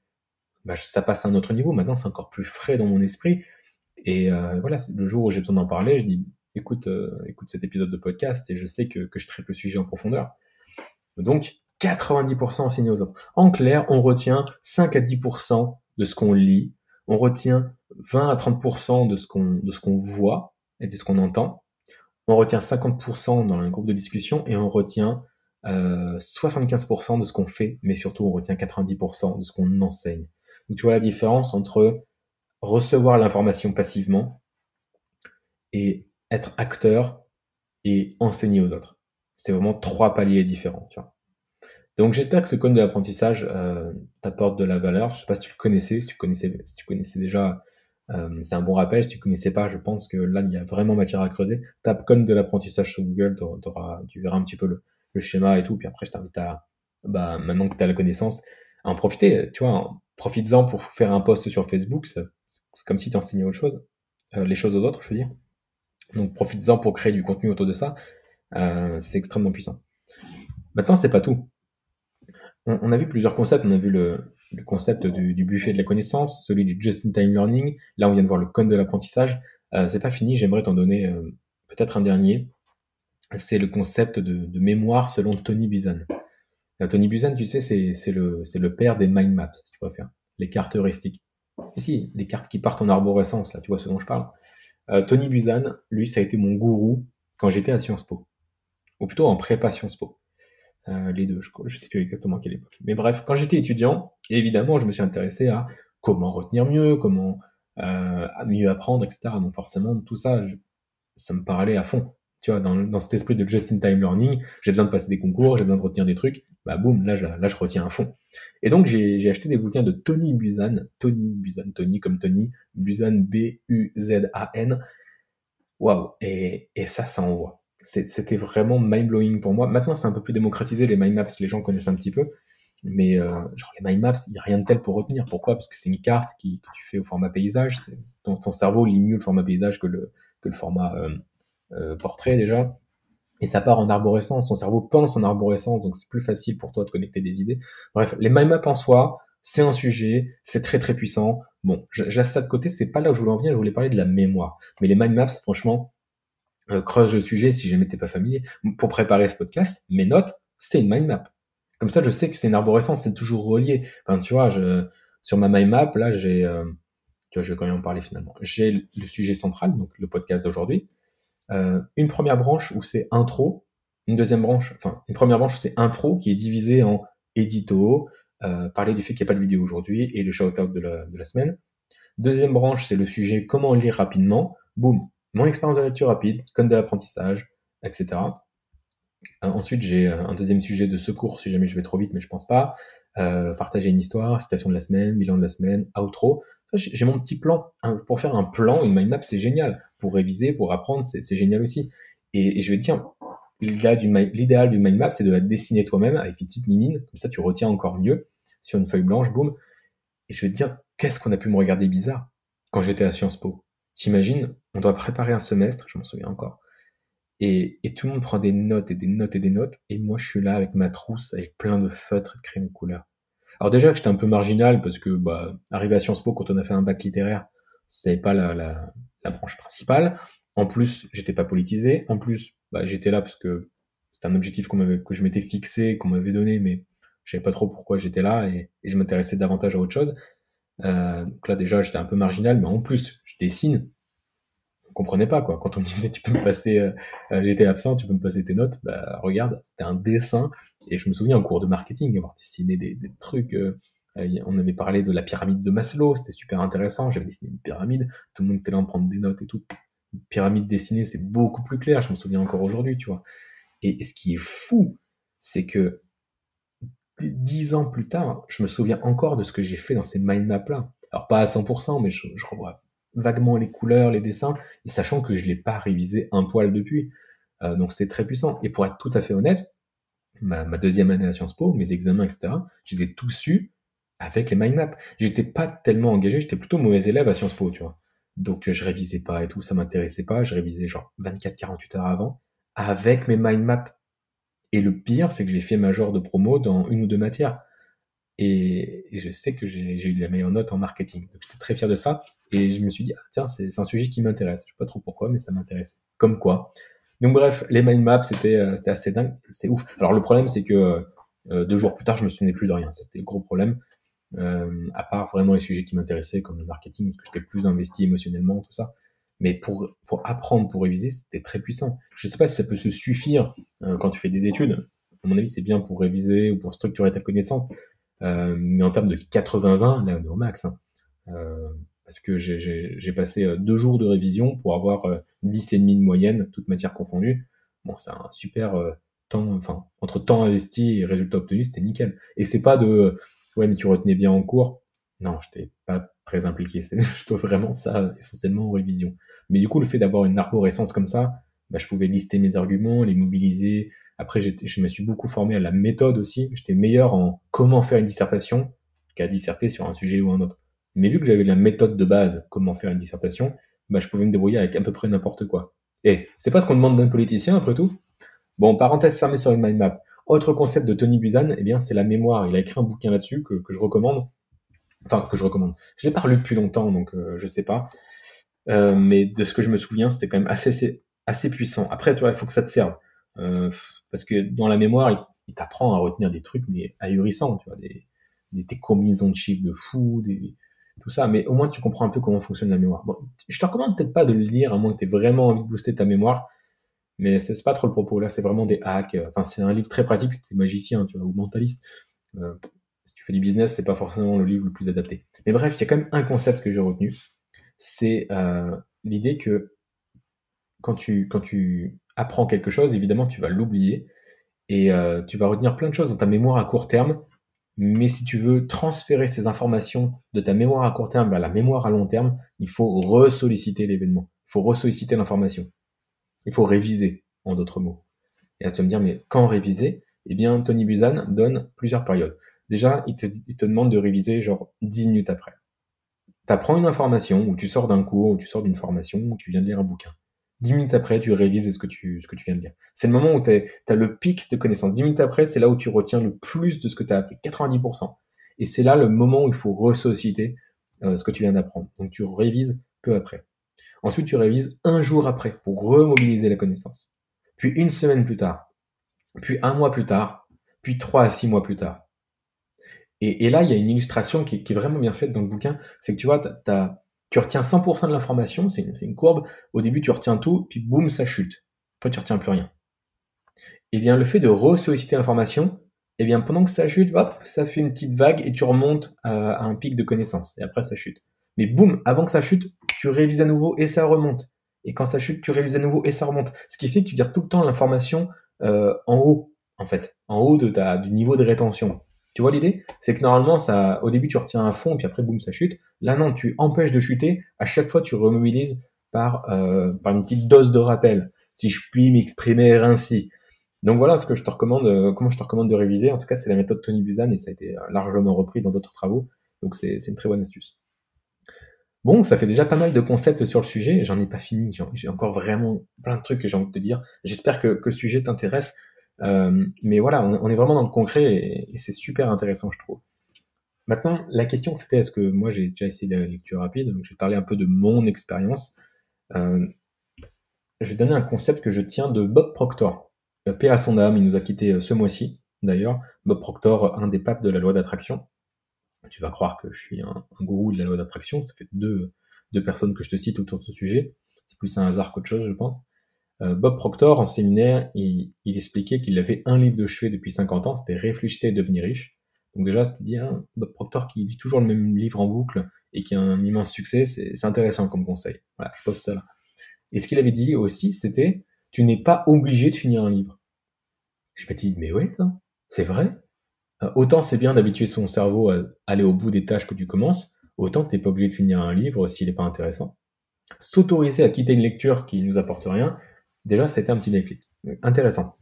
bah, ça passe à un autre niveau. Maintenant, c'est encore plus frais dans mon esprit. Et euh, voilà, le jour où j'ai besoin d'en parler, je dis écoute, euh, écoute cet épisode de podcast et je sais que, que je traite le sujet en profondeur. Donc, 90% enseigné aux autres. En clair, on retient 5 à 10% de ce qu'on lit, on retient 20 à 30% de ce qu'on de voit et de ce qu'on entend, on retient 50% dans un groupe de discussion et on retient euh, 75% de ce qu'on fait, mais surtout on retient 90% de ce qu'on enseigne. Donc tu vois la différence entre recevoir l'information passivement et être acteur et enseigner aux autres. C'est vraiment trois paliers différents. Donc j'espère que ce code de l'apprentissage euh, t'apporte de la valeur. Je sais pas si tu le connaissais, si tu connaissais, déjà euh, c'est un bon rappel. Si tu connaissais pas, je pense que là, il y a vraiment matière à creuser. Tape code de l'apprentissage sur Google, tu verras un petit peu le, schéma et tout. Puis après, je t'invite à, bah, maintenant que tu as la connaissance, à en profiter. Tu vois, profites-en pour faire un post sur Facebook. C'est comme si tu enseignais autre chose, euh, les choses aux autres, je veux dire. Donc, profites-en pour créer du contenu autour de ça. Euh, c'est extrêmement puissant. Maintenant, c'est pas tout. on, a vu plusieurs concepts. On a vu le, concept du, buffet de la connaissance, celui du just-in-time learning. Là, on vient de voir le code de l'apprentissage. Euh, c'est pas fini, j'aimerais t'en donner euh, peut-être un dernier. C'est le concept de, mémoire selon Tony Buzan. Euh, Tony Buzan, tu sais, c'est le, le père des mind maps, si tu préfères, les cartes heuristiques. Et si, les cartes qui partent en arborescence, là, tu vois ce dont je parle. Tony Buzan, lui, ça a été mon gourou quand j'étais à Sciences Po. Ou plutôt en prépa Sciences Po. Euh, les deux, je ne sais plus exactement à quelle époque. Mais bref, quand j'étais étudiant, évidemment, je me suis intéressé à comment retenir mieux, comment euh, mieux apprendre, etc. Donc forcément, tout ça, ça me parlait à fond. Tu vois, dans, dans cet esprit de just-in-time learning, j'ai besoin de passer des concours, j'ai besoin de retenir des trucs. Bah boum, là, je, là, je retiens à fond. Et donc, j'ai acheté des bouquins de Tony Buzan, Tony Buzan, Tony comme Tony, Buzan, B-U-Z-A-N. Waouh, et, et ça, ça envoie c'était vraiment mind-blowing pour moi. Maintenant, c'est un peu plus démocratisé, les mind maps, les gens connaissent un petit peu. Mais euh, genre les mind maps, il n'y a rien de tel pour retenir. Pourquoi? Parce que c'est une carte qui, que tu fais au format paysage. Ton, ton, cerveau lit mieux le format paysage que le, que le format euh, euh, portrait déjà. Et ça part en arborescence. Ton cerveau pense en arborescence, donc c'est plus facile pour toi de connecter des idées. Bref, les mind maps en soi, c'est un sujet, c'est très très puissant. Bon, je, je laisse ça de côté, c'est pas là où je voulais en venir, je voulais parler de la mémoire. Mais les mind maps, franchement, euh, creuse le sujet si jamais t'es pas familier. Pour préparer ce podcast, mes notes, c'est une mind map. Comme ça, je sais que c'est une arborescence, c'est toujours relié. Enfin, tu vois, je, sur ma mind map, là, j'ai, euh, tu vois, je vais quand même en parler finalement. J'ai le sujet central, donc le podcast d'aujourd'hui. Euh, une première branche où c'est intro, une deuxième branche, enfin, une première branche c'est intro qui est divisée en édito, euh, parler du fait qu'il n'y a pas de vidéo aujourd'hui et le shout-out de la, de la semaine. Deuxième branche, c'est le sujet comment lire rapidement. Boum, mon expérience de lecture rapide, code de l'apprentissage, etc. Euh, ensuite, j'ai un deuxième sujet de secours si jamais je vais trop vite, mais je pense pas. Partager une histoire, citation de la semaine, bilan de la semaine, outro. J'ai mon petit plan. Hein, pour faire un plan, une mind map, c'est génial. Pour réviser, pour apprendre, c'est génial aussi. Et, je vais te dire, l'idéal d'une mind map, c'est de la dessiner toi-même avec une petite mimine. Comme ça, tu retiens encore mieux sur une feuille blanche, boum. Et je vais te dire, qu'est-ce qu'on a pu me regarder bizarre quand j'étais à Sciences Po? T'imagines, on doit préparer un semestre, je m'en souviens encore, et, tout le monde prend des notes et des notes et des notes, et moi je suis là avec ma trousse, avec plein de feutres et de crayons de couleur. Alors déjà que j'étais un peu marginal, parce que, bah, arrivé à Sciences Po, quand on a fait un bac littéraire, c'est pas la, la, branche principale, En plus, j'étais pas politisé. En plus, bah, j'étais là parce que c'était un objectif que je m'étais fixé, qu'on m'avait donné, mais je savais pas trop pourquoi j'étais là et, je m'intéressais davantage à autre chose. Euh, donc là, déjà, j'étais un peu marginal, mais en plus, je dessine. On comprenait pas, quoi. Quand on me disait, tu peux me passer, euh, euh, j'étais absent, tu peux me passer tes notes, bah, regarde, c'était un dessin. Et je me souviens en cours de marketing, avoir dessiné des, des trucs, on avait parlé de la pyramide de Maslow, c'était super intéressant. J'avais dessiné une pyramide, tout le monde était là en prendre des notes et tout. Une pyramide dessinée, c'est beaucoup plus clair, je me souviens encore aujourd'hui, tu vois. Et, ce qui est fou, c'est que dix ans plus tard, je me souviens encore de ce que j'ai fait dans ces mind maps-là. Alors pas à 100%, mais je, revois vaguement les couleurs, les dessins, et sachant que je l'ai pas révisé un poil depuis. Euh, donc c'est très puissant. Et pour être tout à fait honnête, ma, deuxième année à Sciences Po, mes examens, etc., je les ai tous su avec les mind maps. J'étais pas tellement engagé, j'étais plutôt mauvais élève à Sciences Po, tu vois. Donc je révisais pas et tout, ça m'intéressait pas. Je révisais genre 24-48 heures avant avec mes mind maps. Et le pire, c'est que j'ai fait major de promo dans une ou deux matières. Et, je sais que j'ai eu la meilleure note en marketing. J'étais très fier de ça. Et je me suis dit, ah, tiens, c'est un sujet qui m'intéresse. Je sais pas trop pourquoi, mais ça m'intéresse. Comme quoi. Donc bref, les mind maps, c'était euh, assez dingue. C'est ouf. Alors le problème, c'est que euh, deux jours plus tard, je me souvenais plus de rien. Ça, c'était le gros problème. Euh, à part vraiment les sujets qui m'intéressaient, comme le marketing, parce que j'étais plus investi émotionnellement, tout ça. Mais pour, pour apprendre, pour réviser, c'était très puissant. Je ne sais pas si ça peut se suffire euh, quand tu fais des études. À mon avis, c'est bien pour réviser ou pour structurer ta connaissance. Euh, mais en termes de 80-20, là, on est au max. Hein. Parce que j'ai passé deux jours de révision pour avoir euh, 10,5 de moyenne, toute matière confondue. Bon, c'est un super temps, enfin, entre temps investi et résultat obtenu, c'était nickel. Et c'est pas de, ouais, mais tu retenais bien en cours. Non, je n'étais pas très impliqué. <laughs> Je dois vraiment ça essentiellement en révision. Mais du coup, le fait d'avoir une arborescence comme ça, bah, je pouvais lister mes arguments, les mobiliser. Après, je me suis beaucoup formé à la méthode aussi. J'étais meilleur en comment faire une dissertation qu'à disserter sur un sujet ou un autre. Mais vu que j'avais la méthode de base, comment faire une dissertation, bah, je pouvais me débrouiller avec à peu près n'importe quoi. Et c'est pas ce qu'on demande d'un politicien, après tout. Bon, parenthèse fermée sur une mind map. Autre concept de Tony Buzan, eh bien, c'est la mémoire. Il a écrit un bouquin là-dessus que, je recommande. Enfin, que je recommande. Je l'ai pas lu depuis longtemps, donc euh, je sais pas. Euh, mais de ce que je me souviens, c'était quand même assez, assez, puissant. Après, tu vois, il faut que ça te serve. Euh, parce que dans la mémoire, il, t'apprend à retenir des trucs, mais ahurissants, tu vois, des, des, combinaisons de chiffres de fou, des, tout ça. Mais au moins, tu comprends un peu comment fonctionne la mémoire. Bon, je te recommande peut-être pas de le lire, à moins que tu aies vraiment envie de booster ta mémoire. Mais c'est pas trop le propos. Là, c'est vraiment des hacks. Enfin, c'est un livre très pratique si magicien, tu vois, ou mentaliste. Euh, si tu fais du business, c'est pas forcément le livre le plus adapté. Mais bref, il y a quand même un concept que j'ai retenu. C'est euh, l'idée que quand tu, quand tu apprends quelque chose, évidemment, tu vas l'oublier. Et euh, tu vas retenir plein de choses dans ta mémoire à court terme. Mais si tu veux transférer ces informations de ta mémoire à court terme vers la mémoire à long terme, il faut ressolliciter l'événement. Il faut ressolliciter l'information. Il faut réviser, en d'autres mots. Et là, tu vas me dire, mais quand réviser? Eh bien, Tony Buzan donne plusieurs périodes. Déjà, il te, demande de réviser genre 10 minutes après. Tu apprends une information, ou tu sors d'un cours, ou tu sors d'une formation, ou tu viens de lire un bouquin. 10 minutes après, tu révises ce que tu, ce que tu viens de lire. C'est le moment où tu as le pic de connaissances. 10 minutes après, c'est là où tu retiens le plus de ce que tu as appris, 90%. Et c'est là le moment où il faut ressusciter euh, ce que tu viens d'apprendre. Donc tu révises peu après. Ensuite, tu révises un jour après pour remobiliser la connaissance. Puis une semaine plus tard. Puis un mois plus tard. Puis trois à six mois plus tard. Et, là, il y a une illustration qui, est vraiment bien faite dans le bouquin. C'est que tu vois, tu retiens 100% de l'information. C'est une, courbe. Au début, tu retiens tout. Puis boum, ça chute. Après, tu retiens plus rien. Eh bien, le fait de ressolliciter l'information, eh bien, pendant que ça chute, hop, ça fait une petite vague et tu remontes à un pic de connaissance. Et après, ça chute. Mais boum, avant que ça chute, tu révises à nouveau et ça remonte. Et quand ça chute, tu révises à nouveau et ça remonte. Ce qui fait que tu gardes tout le temps l'information euh, en haut, en fait, en haut de ta, du niveau de rétention. Tu vois l'idée? C'est que normalement, ça, au début, tu retiens un fond, puis après, boum, ça chute. Là, non, tu empêches de chuter. À chaque fois, tu remobilises par, euh, par une petite dose de rappel, si je puis m'exprimer ainsi. Donc voilà ce que je te recommande, euh, comment je te recommande de réviser. En tout cas, c'est la méthode Tony Buzan et ça a été largement repris dans d'autres travaux. Donc c'est une très bonne astuce. Bon, ça fait déjà pas mal de concepts sur le sujet. J'en ai pas fini. J'ai encore vraiment plein de trucs que j'ai envie de te dire. J'espère que, ce sujet t'intéresse. Euh, mais voilà, on, est vraiment dans le concret et, c'est super intéressant, je trouve. Maintenant, la question c'était est-ce que moi j'ai déjà essayé la lecture rapide, donc je vais parler un peu de mon expérience. Euh, je vais donner un concept que je tiens de Bob Proctor. Euh, paix à son âme, il nous a quitté ce mois-ci, d'ailleurs. Bob Proctor, un des papes de la loi d'attraction. Tu vas croire que je suis un, gourou de la loi d'attraction. Ça fait deux, deux personnes que je te cite autour de ce sujet. C'est plus un hasard qu'autre chose, je pense. Euh, Bob Proctor, en séminaire, il, expliquait qu'il avait un livre de chevet depuis 50 ans, c'était Réfléchissez et devenir riche. Donc déjà, tu te dis, hein, Bob Proctor qui lit toujours le même livre en boucle et qui a un immense succès, c'est intéressant comme conseil. Voilà, je pose ça là. Et ce qu'il avait dit aussi, c'était, tu n'es pas obligé de finir un livre. Je me dis, mais ouais, ça, c'est vrai. Euh, autant c'est bien d'habituer son cerveau à aller au bout des tâches que tu commences, autant tu n'es pas obligé de finir un livre s'il n'est pas intéressant. S'autoriser à quitter une lecture qui ne nous apporte rien, déjà, c'était un petit déclic. Intéressant.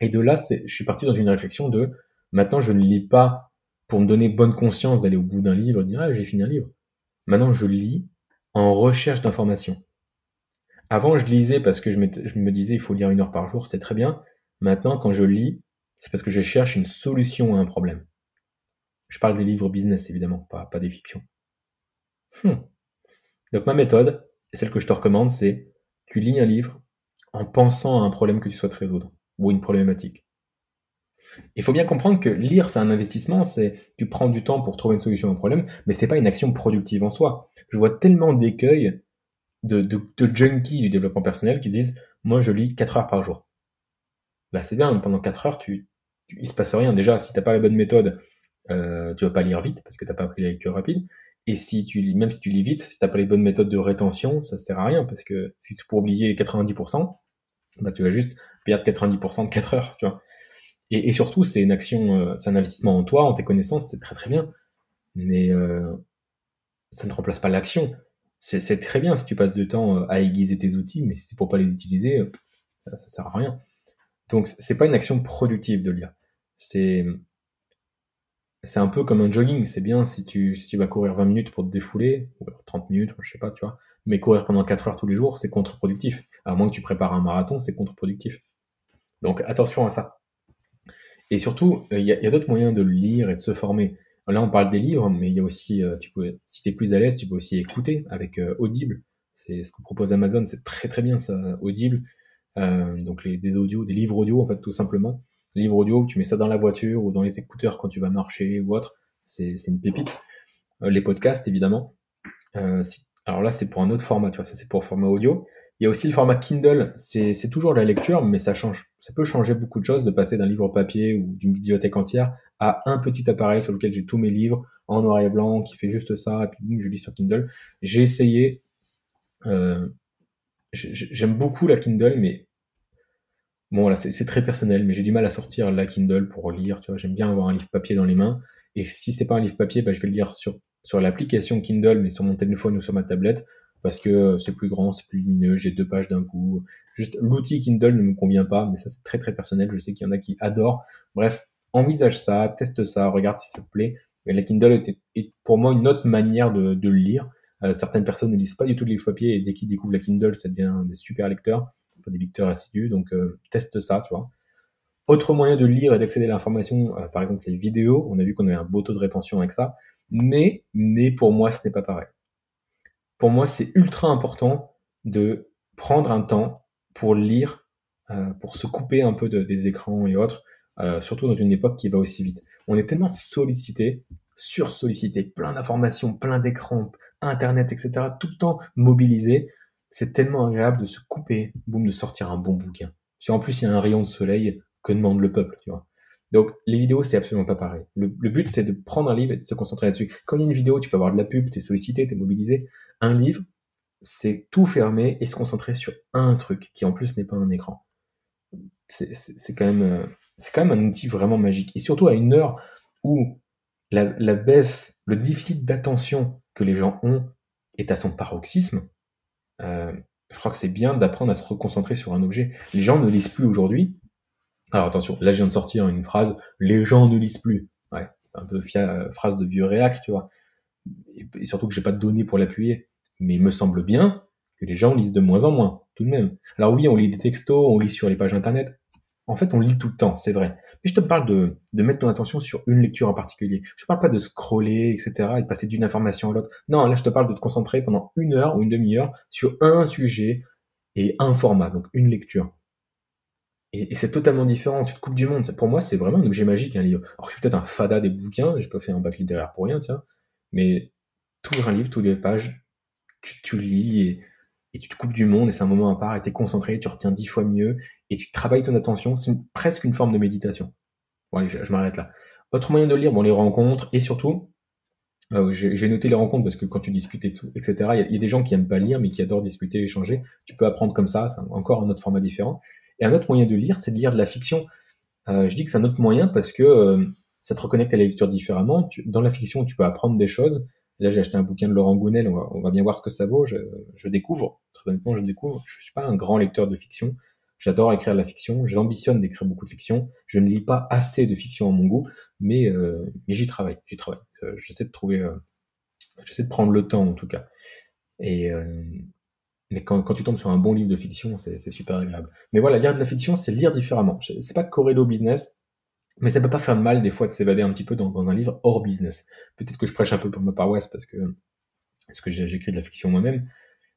Et de là, je suis parti dans une réflexion de maintenant, je ne lis pas pour me donner bonne conscience d'aller au bout d'un livre, de dire ah, j'ai fini un livre. Maintenant, je lis en recherche d'informations. Avant, je lisais parce que je, je me disais il faut lire une heure par jour, c'est très bien. Maintenant, quand je lis, c'est parce que je cherche une solution à un problème. Je parle des livres business, évidemment, pas, des fictions. Hmm. Donc ma méthode, et celle que je te recommande, c'est tu lis un livre en pensant à un problème que tu souhaites résoudre ou une problématique. Il faut bien comprendre que lire, c'est un investissement, c'est tu prends du temps pour trouver une solution à un problème, mais c'est pas une action productive en soi. Je vois tellement d'écueils de, de, junkies du développement personnel qui disent Moi, je lis 4 heures par jour. Là, c'est bien, pendant 4 heures, tu, il se passe rien. Déjà, si t'as pas la bonne méthode, euh, tu vas pas lire vite parce que t'as pas appris la lecture rapide. Et si tu même si tu lis vite, si t'as pas les bonnes méthodes de rétention, ça sert à rien parce que si c'est pour oublier 90%, bah, tu vas juste perdre 90% de 4 heures, tu vois. Et, surtout, c'est une action, euh, c'est un investissement en toi, en tes connaissances, c'est très très bien. Mais euh, ça ne remplace pas l'action. C'est très bien si tu passes du temps euh, à aiguiser tes outils, mais si c'est pour pas les utiliser, ça sert à rien. Donc, c'est pas une action productive de lire. C'est c'est un peu comme un jogging. C'est bien si tu, si tu vas courir 20 minutes pour te défouler, ou 30 minutes, je sais pas, tu vois. Mais courir pendant 4 heures tous les jours, c'est contre-productif. À moins que tu prépares un marathon, c'est contre-productif. Donc attention à ça. Et surtout, euh, il y a, d'autres moyens de lire et de se former. Là, on parle des livres, mais il y a aussi, euh, tu peux, si tu es plus à l'aise, tu peux aussi écouter avec euh, Audible. C'est ce que propose Amazon, c'est très très bien ça, Audible. donc les, des audios, des livres audio en fait, tout simplement. Livre audio, tu mets ça dans la voiture ou dans les écouteurs quand tu vas marcher ou autre, c'est une pépite. les podcasts, évidemment. si alors là, c'est pour un autre format, tu vois, ça c'est pour format audio. Il y a aussi le format Kindle, c'est toujours la lecture, mais ça change. Ça peut changer beaucoup de choses de passer d'un livre papier ou d'une bibliothèque entière à un petit appareil sur lequel j'ai tous mes livres en noir et blanc qui fait juste ça, et puis boum, je lis sur Kindle. J'ai essayé, euh, j'aime beaucoup la Kindle, mais bon, là, c'est très personnel, mais j'ai du mal à sortir la Kindle pour lire, tu vois. J'aime bien avoir un livre papier dans les mains, et si c'est pas un livre papier, bah, je vais le lire sur sur l'application Kindle, mais sur mon téléphone ou sur ma tablette, parce que c'est plus grand, c'est plus lumineux, j'ai deux pages d'un coup. Juste l'outil Kindle ne me convient pas, mais ça c'est très très personnel. Je sais qu'il y en a qui adorent. Bref, envisage ça, teste ça, regarde si ça te plaît. Mais la Kindle est, pour moi une autre manière de, de le lire. Euh, certaines personnes ne lisent pas du tout le livre papier et dès qu'ils découvrent la Kindle, ça devient des super lecteurs, des lecteurs assidus. Donc euh, teste ça, tu vois. Autre moyen de lire et d'accéder à l'information, euh, par exemple les vidéos. On a vu qu'on avait un beau taux de rétention avec ça. Mais, mais pour moi, ce n'est pas pareil. Pour moi, c'est ultra important de prendre un temps pour lire, euh, pour se couper un peu des écrans et autres, surtout dans une époque qui va aussi vite. On est tellement sollicité, sursollicité, plein d'informations, plein d'écrans, Internet, etc., tout le temps mobilisé. C'est tellement agréable de se couper, boum, de sortir un bon bouquin. Si en plus il y a un rayon de soleil, que demande le peuple, tu vois. Donc, les vidéos, c'est absolument pas pareil. Le, but, c'est de prendre un livre et de se concentrer là-dessus. Quand il y a une vidéo, tu peux avoir de la pub, tu es sollicité, tu es mobilisé. Un livre, c'est tout fermer et se concentrer sur un truc qui, en plus, n'est pas un écran. C'est quand même, euh, c'est quand même un outil vraiment magique. Et surtout à une heure où la, baisse, le déficit d'attention que les gens ont est à son paroxysme, euh, je crois que c'est bien d'apprendre à se reconcentrer sur un objet. Les gens ne lisent plus aujourd'hui alors attention, là je viens de sortir une phrase, les gens ne lisent plus. Ouais, un peu euh, phrase de vieux réac, tu vois. Et, surtout que j'ai pas de données pour l'appuyer. Mais il me semble bien que les gens lisent de moins en moins, tout de même. Alors oui, on lit des textos, on lit sur les pages internet. En fait, on lit tout le temps, c'est vrai. Mais je te parle de, de mettre ton attention sur une lecture en particulier. Je te parle pas de scroller, etc., et de passer d'une information à l'autre. Non, là, je te parle de te concentrer pendant une heure ou une demi-heure sur un sujet et un format, donc une lecture. Et, c'est totalement différent, tu te coupes du monde. Pour moi, c'est vraiment un objet magique, un livre. Alors, je suis peut-être un fada des bouquins, je peux faire un bac littéraire pour rien, tiens, mais tout un livre, toutes les pages, tu, tu lis et, tu te coupes du monde, et c'est un moment à part, et tu es concentré, tu retiens dix fois mieux, et tu travailles ton attention, c'est presque une forme de méditation. Bon, je m'arrête là. Autre moyen de lire, bon, les rencontres, et surtout, euh, j'ai noté les rencontres parce que quand tu discutes et tout, etc., il y, a des gens qui aiment pas lire mais qui adorent discuter, échanger. Tu peux apprendre comme ça, c'est encore un autre format différent. Et un autre moyen de lire, c'est de lire de la fiction. Euh, je dis que c'est un autre moyen parce que euh, ça te reconnecte à la lecture différemment. dans la fiction, tu peux apprendre des choses. Là, j'ai acheté un bouquin de Laurent Gounel, on va, bien voir ce que ça vaut. Je, je, découvre, très honnêtement, je découvre. Je suis pas un grand lecteur de fiction. J'adore écrire de la fiction, j'ambitionne d'écrire beaucoup de fiction. Je ne lis pas assez de fiction à mon goût, mais, euh, mais j'y travaille, j'y travaille. Euh, j'essaie de trouver, euh, j'essaie de prendre le temps en tout cas. Et, euh, mais quand, tu tombes sur un bon livre de fiction, c'est super agréable. Mais voilà, lire de la fiction, c'est lire différemment. C'est pas corrélo business, mais ça peut pas faire mal des fois de s'évader un petit peu dans, un livre hors business. Peut-être que je prêche un peu pour ma paroisse parce que parce que j'écris de la fiction moi-même,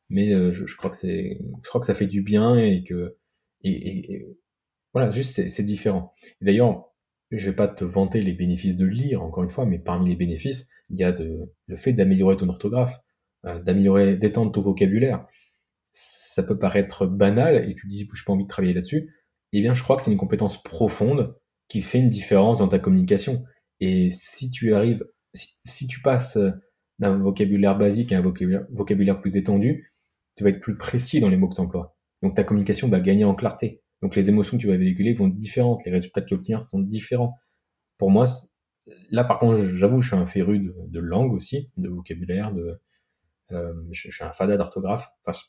mais euh, je, crois que c'est, je crois que ça fait du bien et que et, voilà, juste c'est différent. D'ailleurs, je vais pas te vanter les bénéfices de lire encore une fois, mais parmi les bénéfices, il y a le fait d'améliorer ton orthographe, euh, d'améliorer, d'étendre ton vocabulaire ça peut paraître banal et tu te dis, je pas envie de travailler là-dessus. Eh bien, je crois que c'est une compétence profonde qui fait une différence dans ta communication. Et si tu arrives, si, tu passes d'un vocabulaire basique à un vocabulaire, plus étendu, tu vas être plus précis dans les mots que tu emploies. Donc ta communication va gagner en clarté. Donc les émotions que tu vas véhiculer vont être différentes, les résultats que tu obtiens sont différents. Pour moi, là par contre, j'avoue, je suis un féru de, langue aussi, de vocabulaire, de, euh, je, suis un fada d'orthographe. Enfin,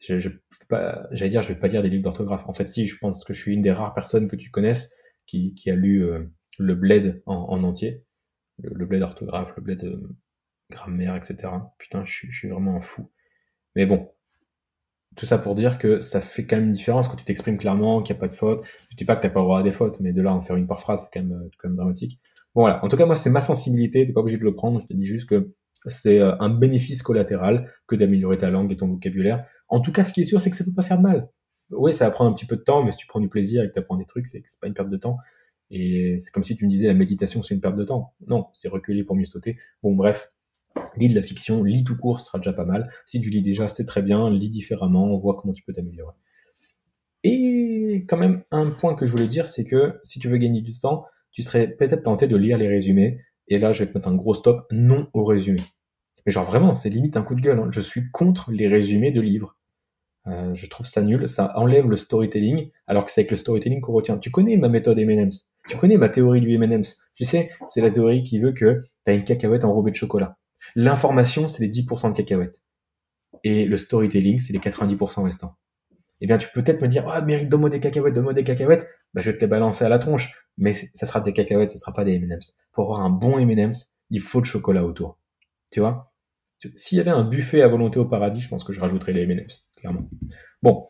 j'allais dire, je vais pas lire des livres d'orthographe. En fait, si, je pense que je suis une des rares personnes que tu connaisses qui, qui a lu euh, le bled en, en entier, le, bled d'orthographe, le bled de grammaire, etc. Putain, je suis vraiment un fou. Mais bon, tout ça pour dire que ça fait quand même une différence quand tu t'exprimes clairement, qu'il n'y a pas de faute. Je dis pas que t'as pas le droit à des fautes, mais de là en faire une par phrase, c'est quand même, quand même dramatique. Bon voilà. En tout cas, moi, c'est ma sensibilité. T'es pas obligé de le prendre. Je te dis juste que c'est euh, un bénéfice collatéral que d'améliorer ta langue et ton vocabulaire. En tout cas, ce qui est sûr, c'est que ça peut pas faire de mal. Oui, ça va prendre un petit peu de temps, mais si tu prends du plaisir et que tu apprends des trucs, c'est pas une perte de temps. Et c'est comme si tu me disais la méditation, c'est une perte de temps. Non, c'est reculer pour mieux sauter. Bon, bref, lis de la fiction, lis tout court, ce sera déjà pas mal. Si tu lis déjà, c'est très bien, lis différemment, on voit comment tu peux t'améliorer. Et quand même, un point que je voulais dire, c'est que si tu veux gagner du temps, tu serais peut-être tenté de lire les résumés. Et là, je vais te mettre un gros stop, non au résumé. Mais genre vraiment, c'est limite un coup de gueule. Hein. Je suis contre les résumés de livres. Euh, je trouve ça nul, ça enlève le storytelling, alors que c'est avec le storytelling qu'on retient. Tu connais ma méthode M&M's, tu connais ma théorie du M&M's. Tu sais, c'est la théorie qui veut que tu as une cacahuète enrobée de chocolat. L'information, c'est les 10% de cacahuètes. Et le storytelling, c'est les 90% restants. Eh bien, tu peux peut-être me dire, ah, mérite, donne-moi des cacahuètes, donne-moi des cacahuètes. Bah, je vais te les balancer à la tronche. Mais ça sera des cacahuètes, ça sera pas des M&M's. Pour avoir un bon M&M's, il faut le chocolat autour. Tu vois? S'il y avait un buffet à volonté au paradis, je pense que je rajouterais les M&M's, clairement. Bon.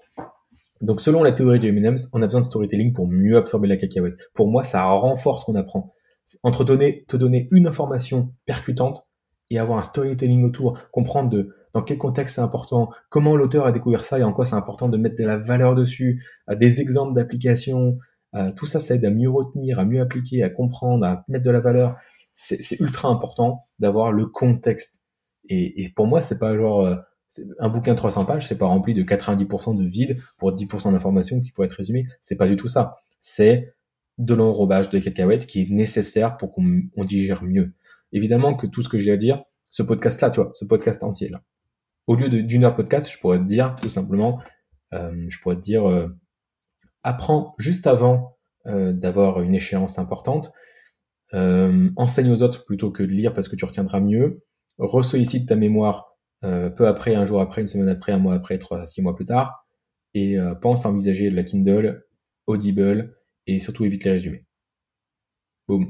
Donc, selon la théorie du M&M's, on a besoin de storytelling pour mieux absorber la cacahuète. Pour moi, ça renforce ce qu'on apprend. Entre donner, te donner une information percutante et avoir un storytelling autour, comprendre de dans quel contexte c'est important, comment l'auteur a découvert ça et en quoi c'est important de mettre de la valeur dessus, des exemples d'applications, tout ça, ça aide à mieux retenir, à mieux appliquer, à comprendre, à mettre de la valeur. C'est ultra important d'avoir le contexte et, pour moi, c'est pas genre euh, un bouquin de 300 pages, c'est pas rempli de 90% de vide pour 10% d'informations qui pourraient être résumées. C'est pas du tout ça. C'est de l'enrobage de cacahuètes qui est nécessaire pour qu'on on digère mieux. Évidemment que tout ce que j'ai à dire, ce podcast-là, tu vois, ce podcast entier là. Au lieu d'une heure podcast, je pourrais te dire tout simplement, euh, je pourrais te dire, euh, apprends juste avant euh, d'avoir une échéance importante, enseigne aux autres plutôt que de lire parce que tu retiendras mieux, ressollicite ta mémoire peu après, un jour après, une semaine après, un mois après, trois, six mois plus tard, et pense à envisager la Kindle, Audible, et surtout évite les résumés.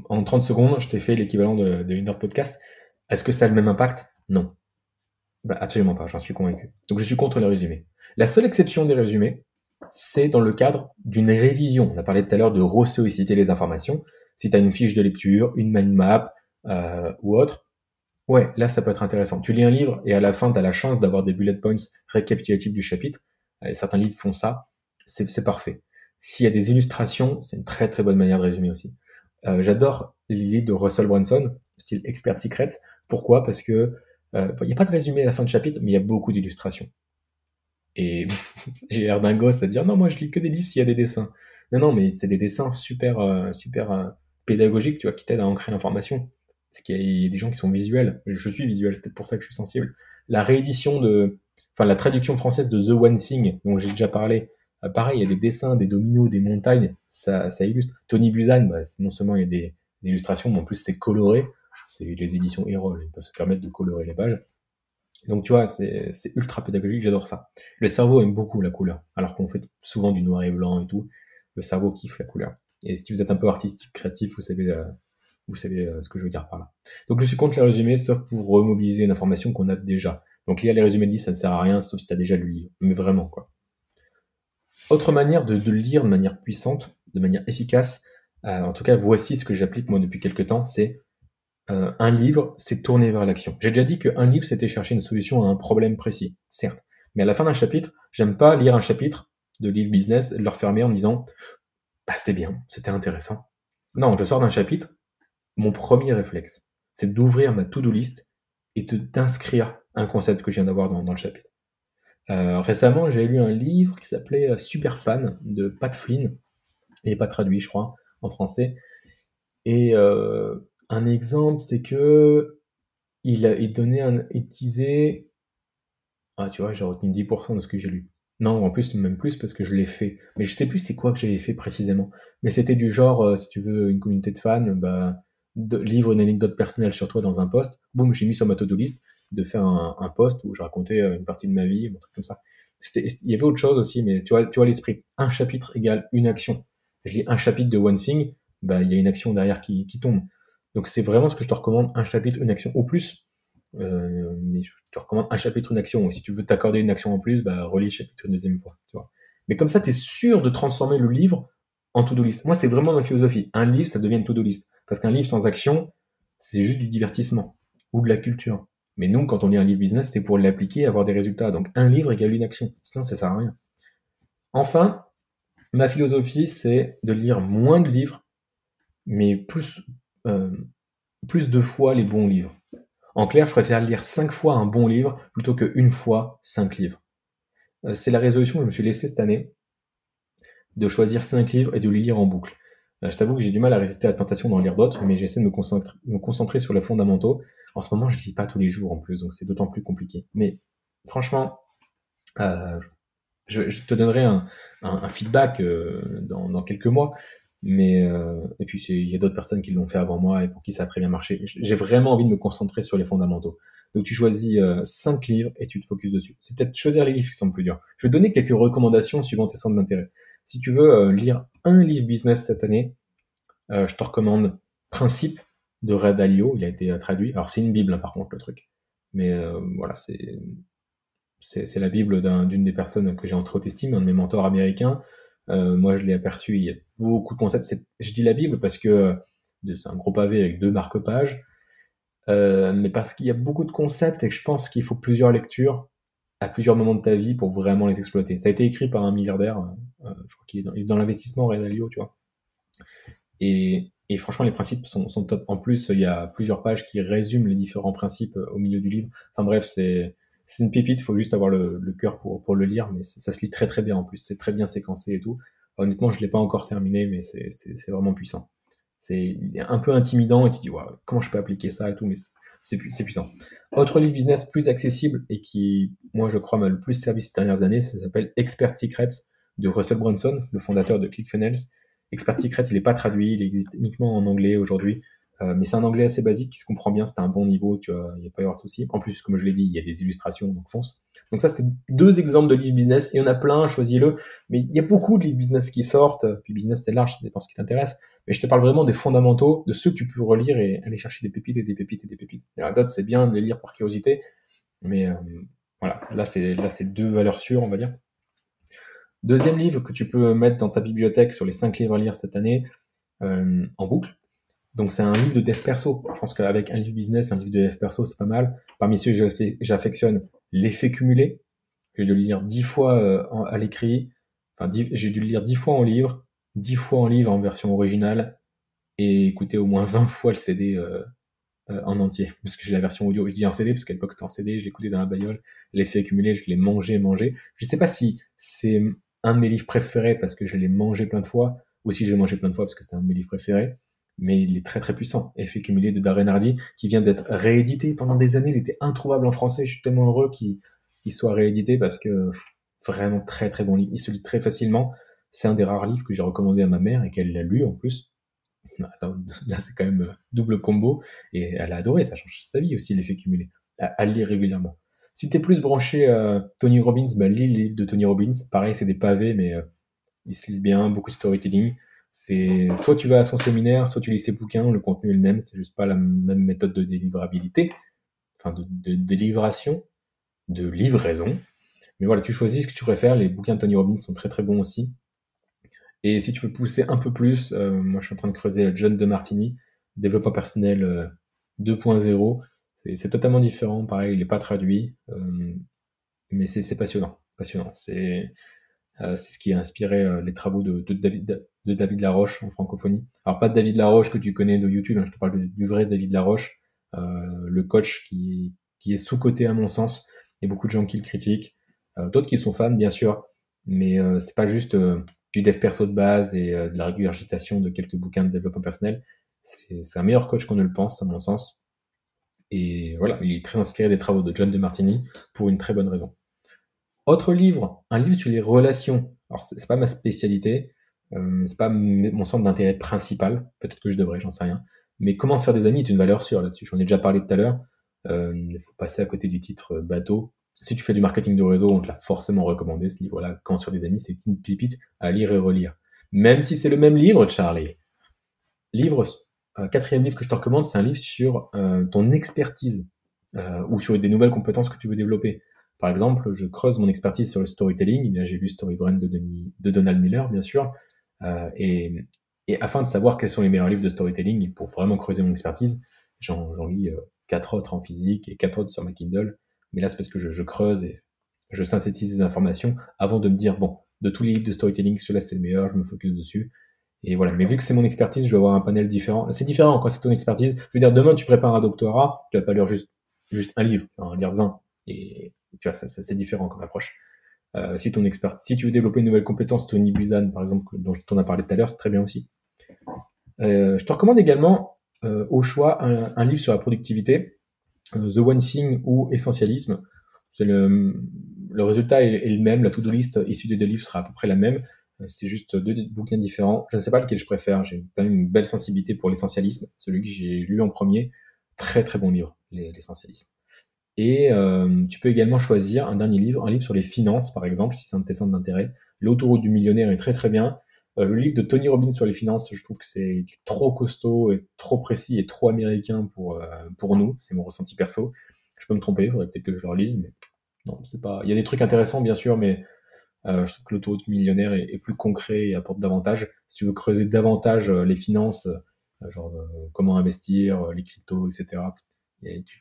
En 30 secondes, je t'ai fait l'équivalent de, de une heure de podcast. Est-ce que ça a le même impact? Non. Bah, absolument pas, j'en suis convaincu. Donc je suis contre les résumés. La seule exception des résumés, c'est dans le cadre d'une révision. On a parlé tout à l'heure de ressolliciter les informations. Si tu as une fiche de lecture, une mind map euh, ou autre, Ouais, là, ça peut être intéressant. Tu lis un livre et à la fin, tu as la chance d'avoir des bullet points récapitulatifs du chapitre. certains livres font ça, c'est parfait. S'il y a des illustrations, c'est une très très bonne manière de résumer aussi. Euh, j'adore les de Russell Brunson, style Expert Secrets. Pourquoi? Parce que euh, il n'y a pas de résumé à la fin de chapitre, mais il y a beaucoup d'illustrations. Et <laughs> j'ai l'air d'un gosse à dire non, moi je lis que des livres s'il y a des dessins. Non, non, mais c'est des dessins super, euh, super pédagogiques, tu vois, qui t'aident à ancrer l'information. Parce qu'il y a des gens qui sont visuels. Je suis visuel, c'est pour ça que je suis sensible. La réédition de, enfin la traduction française de The One Thing, dont j'ai déjà parlé, euh, pareil, il y a des dessins, des dominos, des montagnes, ça, ça illustre. Tony Buzan, bah, non seulement il y a des, illustrations, mais en plus c'est coloré. C'est les éditions Erol, ils peuvent se permettre de colorer les pages. Donc tu vois, c'est ultra pédagogique, j'adore ça. Le cerveau aime beaucoup la couleur, alors qu'on fait souvent du noir et blanc et tout. Le cerveau kiffe la couleur. Et si vous êtes un peu artistique, créatif, vous savez, euh, vous savez euh, ce que je veux dire par là. Donc je suis contre les résumés, sauf pour remobiliser une information qu'on a déjà. Donc lire les résumés de livres, ça ne sert à rien, sauf si tu as déjà lu le livre. Mais vraiment, quoi. Autre manière de, lire de manière puissante, de manière efficace, euh, en tout cas, voici ce que j'applique moi depuis quelques temps, c'est euh, un livre, c'est tourner vers l'action. J'ai déjà dit qu'un livre, c'était chercher une solution à un problème précis, certes. Mais à la fin d'un chapitre, j'aime pas lire un chapitre de livre business, le refermer en me disant, bah, c'est bien, c'était intéressant. Non, je sors d'un chapitre, mon premier réflexe, c'est d'ouvrir ma to-do list et d'inscrire un concept que je viens d'avoir dans le chapitre. Euh, récemment, j'ai lu un livre qui s'appelait euh, Super Fan de Pat Flynn. Il n'est pas traduit, je crois, en français. Et euh, un exemple, c'est que il, a, il donnait un, il ah tu vois, j'ai retenu 10% de ce que j'ai lu. Non, en plus, même plus parce que je l'ai fait. Mais je sais plus c'est quoi que j'avais fait précisément. Mais c'était du genre, si tu veux une communauté de fans, bah, livre une anecdote personnelle sur toi dans un post. Boum, j'ai mis sur ma to-do list de faire un, un post où je racontais euh, une partie de ma vie, un truc comme ça. Il y avait autre chose aussi, mais tu vois, l'esprit. Un chapitre égale une action. Je lis un chapitre de One Thing, bah, il y a une action derrière qui, tombe. Donc c'est vraiment ce que je te recommande, un chapitre, une action au plus. Euh, mais je te recommande un chapitre, une action. Si tu veux t'accorder une action en plus, bah, relis le chapitre une deuxième fois. Tu vois. Mais comme ça, tu es sûr de transformer le livre en to-do list. Moi, c'est vraiment ma philosophie. Un livre, ça devient une to-do list. Parce qu'un livre sans action, c'est juste du divertissement ou de la culture. Mais nous, quand on lit un livre business, c'est pour l'appliquer et avoir des résultats. Donc un livre égale une action. Sinon, ça sert à rien. Enfin, ma philosophie, c'est de lire moins de livres, mais plus, euh, de fois les bons livres. En clair, je préfère lire cinq fois un bon livre plutôt qu'une fois cinq livres. Euh, c'est la résolution que je me suis laissée cette année de choisir cinq livres et de les lire en boucle. Euh, je t'avoue que j'ai du mal à résister à la tentation d'en lire d'autres, mais j'essaie de me concentrer sur les fondamentaux en ce moment, je lis pas tous les jours en plus, donc c'est d'autant plus compliqué. Mais franchement, euh, je, te donnerai un, feedback euh, dans, quelques mois. Mais euh, et puis il y a d'autres personnes qui l'ont fait avant moi et pour qui ça a très bien marché. J'ai vraiment envie de me concentrer sur les fondamentaux. Donc tu choisis cinq livres et tu te focuses dessus. C'est peut-être choisir les livres qui sont plus durs. Je vais donner quelques recommandations suivant tes centres d'intérêt. Si tu veux lire un livre business cette année, je te recommande Principe de Red Alio. Il a été euh, traduit. Alors c'est une Bible hein, par contre le truc. Mais euh, voilà, c'est c'est la Bible d'une des personnes que j'ai entre haute estime, un de mes mentors américains. Euh, moi, je l'ai aperçu, il y a beaucoup de concepts. Je dis la Bible parce que c'est un gros pavé avec deux marque-pages, mais parce qu'il y a beaucoup de concepts et que je pense qu'il faut plusieurs lectures à plusieurs moments de ta vie pour vraiment les exploiter. Ça a été écrit par un milliardaire, je crois qu'il est dans, dans l'investissement, Red Alio, tu vois. Et, et franchement, les principes sont, top. En plus, il y a plusieurs pages qui résument les différents principes euh, au milieu du livre. Enfin bref, c'est une pépite. Il faut juste avoir le, cœur pour, pour le lire, mais ça, se lit très très bien en plus. C'est très bien séquencé et tout. Honnêtement, je l'ai pas encore terminé, mais c'est vraiment puissant. C'est un peu intimidant et tu dis comment je peux appliquer ça et tout, mais c'est puissant. Autre livre business plus accessible et qui, moi, je crois, m'a le plus servi ces dernières années, ça s'appelle Expert Secrets de Russell Brunson, le fondateur de ClickFunnels. Expert Secret, il n'est pas traduit, il existe uniquement en anglais aujourd'hui. Euh, mais c'est un anglais assez basique qui se comprend bien, c'est un bon niveau, tu vois, il n'y a pas avoir de souci. En plus, comme je l'ai dit, il y a des illustrations, donc fonce. Donc ça, c'est deux exemples de livres business. Il y en a plein, choisis-le. Mais il y a beaucoup de livres business qui sortent. Puis business, c'est large, ça dépend ce qui t'intéresse. Mais je te parle vraiment des fondamentaux, de ceux que tu peux relire et aller chercher des pépites et des pépites et des pépites. Et d'autres, c'est bien de les lire par curiosité. Mais euh, voilà, là, c'est là, c'est deux valeurs sûres, on va dire. Deuxième livre que tu peux mettre dans ta bibliothèque sur les cinq livres à lire cette année euh, en boucle. Donc c'est un livre de dev perso. Je pense qu'avec un livre business, un livre de dev perso, c'est pas mal. Parmi ceux que j'affectionne, l'effet cumulé J'ai dû le lire dix fois à l'écrit. Enfin, j'ai dû le lire dix fois en livre, dix fois en livre en version originale et écouter au moins 20 fois le CD en entier. Parce que j'ai la version audio. Je dis en CD parce qu'à l'époque c'était en CD, je l'écoutais dans la bagnole, l'ai fait accumuler, je l'ai mangé, mangé. Je sais pas si c'est un de mes livres préférés parce que je l'ai mangé plein de fois, ou si je l'ai mangé plein de fois parce que c'était un de mes livres préférés mais il est très très puissant. Effet cumulé de Darren Hardy, qui vient d'être réédité pendant des années. Il était introuvable en français. Je suis tellement heureux qu'il soit réédité parce que vraiment très très bon livre. Il se lit très facilement. C'est un des rares livres que j'ai recommandé à ma mère et qu'elle l'a lu en plus. <laughs> là c'est quand même euh, double combo et elle a adoré. Ça change sa vie aussi l'effet cumulé. À, lire régulièrement. Si t'es plus branché euh, Tony Robbins, bah, lis les livres de Tony Robbins. Pareil, c'est des pavés, mais euh, ils se lisent bien, beaucoup de storytelling. C'est soit tu vas à son séminaire, soit tu lis ses bouquins, le contenu est le même, c'est juste pas la même méthode de délivrabilité, enfin de, délivration, de livraison. Mais voilà, tu choisis ce que tu préfères. Les bouquins de Tony Robbins sont très très bons aussi. Et si tu veux pousser un peu plus, euh, moi je suis en train de creuser John de Martini, développement personnel 2.0. C'est totalement différent, pareil, il n'est pas traduit, euh, mais c'est passionnant, passionnant. C'est euh, c'est ce qui a inspiré euh, les travaux de, David, de Laroche en francophonie. Alors pas de David Laroche que tu connais de YouTube, hein, je te parle du vrai David Laroche, le coach qui, qui est sous-coté à mon sens. Il y a beaucoup de gens qui le critiquent, d'autres qui sont fans bien sûr, mais c'est pas juste du dev perso de base et de la régurgitation de quelques bouquins de développement personnel. C'est un meilleur coach qu'on ne le pense, à mon sens. Et voilà, il est très inspiré des travaux de John de Martini pour une très bonne raison. Autre livre, un livre sur les relations. Alors c'est pas ma spécialité, euh, c'est pas mon centre d'intérêt principal. Peut-être que je devrais, j'en sais rien. Mais comment se faire des amis est une valeur sûre là-dessus. J'en ai déjà parlé tout à l'heure. Euh, il faut passer à côté du titre euh, bateau. Si tu fais du marketing de réseau, on te l'a forcément recommandé ce livre-là. Quand sur des amis, c'est une pipite à lire et relire. Même si c'est le même livre, Charlie. Livre, quatrième livre que je te recommande, c'est un livre sur ton expertise ou sur des nouvelles compétences que tu veux développer. Par exemple, je creuse mon expertise sur le storytelling. Eh bien, j'ai lu Storybrand de, de Donald Miller, bien sûr. Euh, et, afin de savoir quels sont les meilleurs livres de storytelling, pour vraiment creuser mon expertise, j'en lis euh, quatre autres en physique et quatre autres sur ma Kindle. Mais là, c'est parce que je, creuse et je synthétise des informations avant de me dire, bon, de tous les livres de storytelling, celui-là c'est le meilleur, je me focus dessus. Et voilà. Mais vu que c'est mon expertise, je vais avoir un panel différent. C'est différent quand c'est ton expertise. Je veux dire, demain, tu prépares un doctorat, tu vas pas lire juste, juste un livre, en lire 20. Et tu vois, ça, c'est différent comme approche. Euh, si ton expert, si tu veux développer une nouvelle compétence, Tony Buzan, par exemple, dont t'en ai parlé tout à l'heure, c'est très bien aussi. Euh, je te recommande également euh, au choix un, livre sur la productivité, The One Thing ou Essentialisme. C'est le, le résultat est, le même, la to-do list issue des deux livres sera à peu près la même. C'est juste deux bouquins différents. Je ne sais pas lequel je préfère. J'ai quand même une belle sensibilité pour l'essentialisme, celui que j'ai lu en premier. Très très bon livre, l'essentialisme. Et euh, tu peux également choisir un dernier livre, un livre sur les finances, par exemple, si c'est un de tes centres d'intérêt. L'autoroute du millionnaire est très très bien. Euh, le livre de Tony Robbins sur les finances, je trouve que c'est trop costaud et trop précis et trop américain pour, euh, pour nous. C'est mon ressenti perso. Je peux me tromper, il faudrait peut-être que je le relise, mais non, c'est pas. Il y a des trucs intéressants, bien sûr, mais je trouve que l'autoroute millionnaire est, plus concret et apporte davantage. Si tu veux creuser davantage les finances, genre comment investir, les cryptos, etc.,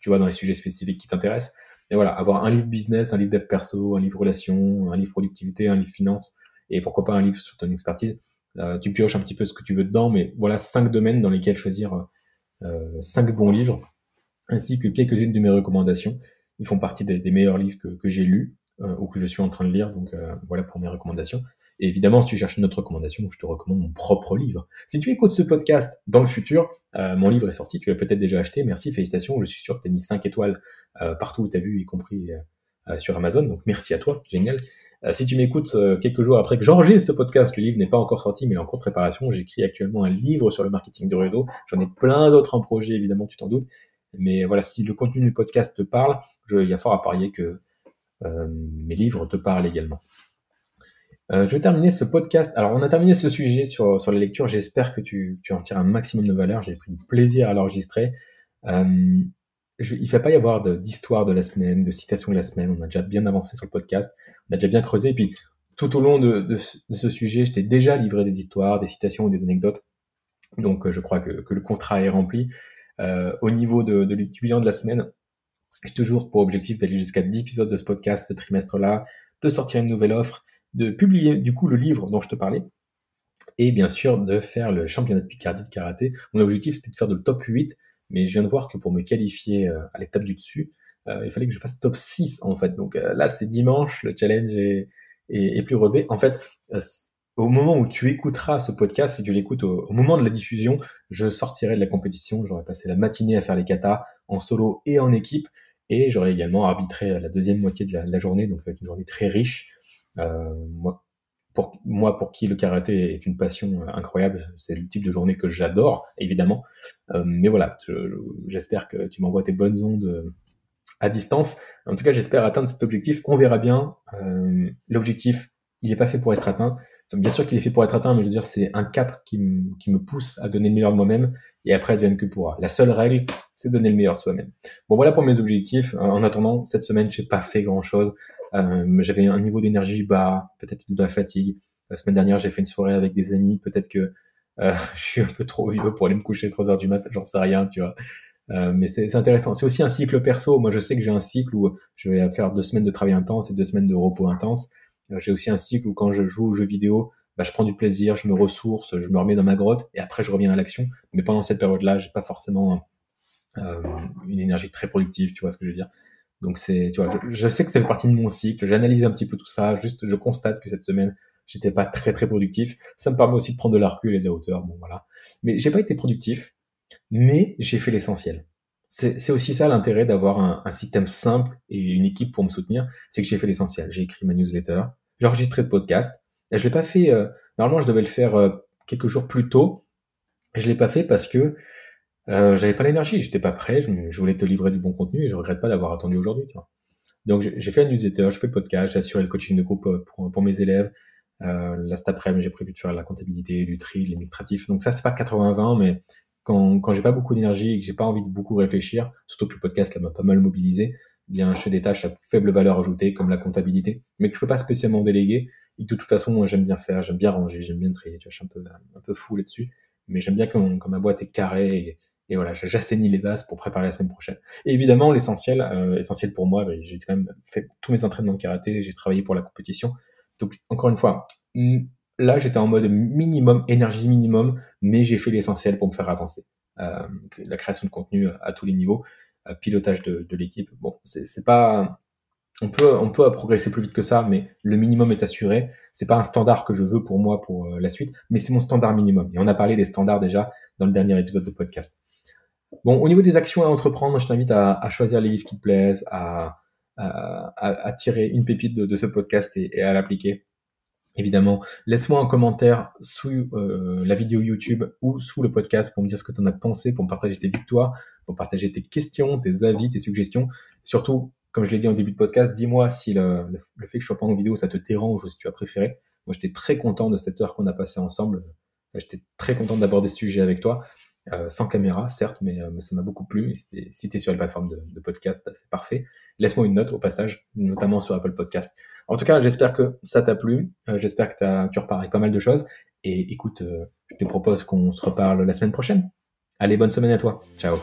tu, vois dans les sujets spécifiques qui t'intéressent. Et voilà, avoir un livre business, un livre dev perso, un livre relation, un livre productivité, un livre finance, et pourquoi pas un livre sur ton expertise. Euh, tu pioches un petit peu ce que tu veux dedans, mais voilà cinq domaines dans lesquels choisir euh, cinq bons livres, ainsi que quelques-unes de mes recommandations. Ils font partie des, meilleurs livres que, que j'ai lus euh, ou que je suis en train de lire. Donc euh, voilà pour mes recommandations. Et évidemment, si tu cherches une autre recommandation, je te recommande mon propre livre. Si tu écoutes ce podcast dans le futur, euh, mon livre est sorti, tu l'as peut-être déjà acheté. Merci, félicitations. Je suis sûr que tu as mis 5 étoiles partout où tu as vu, y compris sur Amazon. Donc merci à toi, génial. si tu m'écoutes quelques jours après que j'enregistre ce podcast, le livre n'est pas encore sorti, mais il est en cours de préparation. J'écris actuellement un livre sur le marketing de réseau. J'en ai plein d'autres en projet, évidemment, tu t'en doutes. Mais voilà, si le contenu du podcast te parle, il y a fort à parier que euh, mes livres te parlent également. Euh, je vais terminer ce podcast. Alors, on a terminé ce sujet sur, sur les lectures. J'espère que tu, tu en tires un maximum de valeur. J'ai pris du plaisir à l'enregistrer. Euh, il ne va pas y avoir d'histoire de, la semaine, de citation de la semaine. On a déjà bien avancé sur le podcast. On a déjà bien creusé. Et puis, tout au long de, ce sujet, je t'ai déjà livré des histoires, des citations ou des anecdotes. Donc, je crois que, que le contrat est rempli. Euh, au niveau de, de l'étudiant de la semaine, J'ai toujours pour objectif d'aller jusqu'à 10 épisodes de ce podcast ce trimestre-là, de sortir une nouvelle offre, de publier du coup le livre dont je te parlais, et bien sûr de faire le championnat de Picardie de karaté. Mon objectif c'était de faire le top 8, mais je viens de voir que pour me qualifier euh, à l'étape du dessus, euh, il fallait que je fasse top 6 en fait. Donc euh, là c'est dimanche, le challenge est, est, plus relevé. En fait, au moment où tu écouteras ce podcast, si tu l'écoutes au, moment de la diffusion, je sortirai de la compétition, j'aurai passé la matinée à faire les katas en solo et en équipe, et j'aurai également arbitré la deuxième moitié de la, journée, donc ça va être une journée très riche. Euh, moi, pour, moi, pour qui le karaté est une passion incroyable, c'est le type de journée que j'adore, évidemment. Euh, mais voilà, j'espère que tu m'envoies tes bonnes ondes euh, à distance. En tout cas, j'espère atteindre cet objectif. On verra bien. Euh, l'objectif, il n'est pas fait pour être atteint. bien sûr qu'il est fait pour être atteint, mais je veux dire, c'est un cap qui, me pousse à donner le meilleur de moi-même. Et après, advienne que pourra. La seule règle, c'est donner le meilleur de soi-même. Bon, voilà pour mes objectifs. En attendant, cette semaine, j'ai pas fait grand-chose. Euh, j'avais un niveau d'énergie bas, peut-être de la fatigue. La semaine dernière, j'ai fait une soirée avec des amis. Peut-être que euh, <laughs> je suis un peu trop vieux pour aller me coucher 3 heures du matin. J'en sais rien, tu vois. Euh, mais c'est intéressant. C'est aussi un cycle perso. Moi, je sais que j'ai un cycle où je vais faire deux semaines de travail intense et deux semaines de repos intense. Euh, j'ai aussi un cycle où quand je joue aux jeux vidéo, bah, je prends du plaisir, je me ressource, je me remets dans ma grotte et après je reviens à l'action. Mais pendant cette période-là, j'ai pas forcément euh, une énergie très productive. Tu vois ce que je veux dire Donc c'est, tu vois, je, je, sais que ça fait partie de mon cycle. J'analyse un petit peu tout ça. Juste, je constate que cette semaine, j'étais pas très très productif. Ça me permet aussi de prendre de la recul et des hauteurs. Bon voilà. Mais j'ai pas été productif mais j'ai fait l'essentiel. C'est aussi ça l'intérêt d'avoir un, un, système simple et une équipe pour me soutenir, c'est que j'ai fait l'essentiel. J'ai écrit ma newsletter, j'ai enregistré de podcast. Et je l'ai pas fait. Euh, normalement, je devais le faire euh, quelques jours plus tôt. Je l'ai pas fait parce que euh, j'avais pas l'énergie, j'étais pas prêt. Je, voulais te livrer du bon contenu et je regrette pas d'avoir attendu aujourd'hui. Donc j'ai fait la newsletter, je fais le podcast, j'ai assuré le coaching de groupe euh, pour, mes élèves. Euh, là cet après-midi, j'ai prévu de faire la comptabilité, du tri, de l'administratif. Donc ça c'est pas 80-20, mais quand, quand j'ai pas beaucoup d'énergie et que j'ai pas envie de beaucoup réfléchir, surtout que le podcast m'a pas mal mobilisé, eh bien je fais des tâches à faible valeur ajoutée comme la comptabilité, mais que je peux pas spécialement déléguer de toute façon moi j'aime bien faire, j'aime bien ranger, j'aime bien trier, je suis un peu un peu fou là-dessus, mais j'aime bien quand, ma boîte est carrée et, voilà, j'assainis les bases pour préparer la semaine prochaine. Et évidemment, l'essentiel, euh, essentiel pour moi, ben, j'ai quand même fait tous mes entraînements de karaté, j'ai travaillé pour la compétition. Donc, encore une fois, là, j'étais en mode minimum, énergie minimum, mais j'ai fait l'essentiel pour me faire avancer. Euh, la création de contenu à tous les niveaux, euh, pilotage de, de l'équipe. Bon, c'est pas, on peut, progresser plus vite que ça, mais le minimum est assuré. C'est pas un standard que je veux pour moi pour euh, la suite, mais c'est mon standard minimum. Et on a parlé des standards déjà dans le dernier épisode de podcast. Bon, au niveau des actions à entreprendre, je t'invite à, choisir les livres qui te plaisent, à, tirer une pépite de, ce podcast et, et à l'appliquer. Évidemment, laisse-moi un commentaire sous euh, la vidéo YouTube ou sous le podcast pour me dire ce que tu en as pensé, pour me partager tes victoires, pour partager tes questions, tes avis, tes suggestions. Surtout, comme je l'ai dit en début de podcast, dis-moi si le, fait que je sois pas en vidéo, ça te dérange ou si tu as préféré. Moi, j'étais très content de cette heure qu'on a passée ensemble. J'étais très content d'aborder ce sujet avec toi. Euh, sans caméra, certes, mais, euh, mais ça m'a beaucoup plu. Si tu es sur les plateformes de, podcast, bah, c'est parfait. Laisse-moi une note au passage, notamment sur Apple Podcast. En tout cas, j'espère que ça t'a plu. Euh, j'espère que as, tu repars avec pas mal de choses. Et écoute, je te propose qu'on se reparle la semaine prochaine. Allez, bonne semaine à toi. Ciao.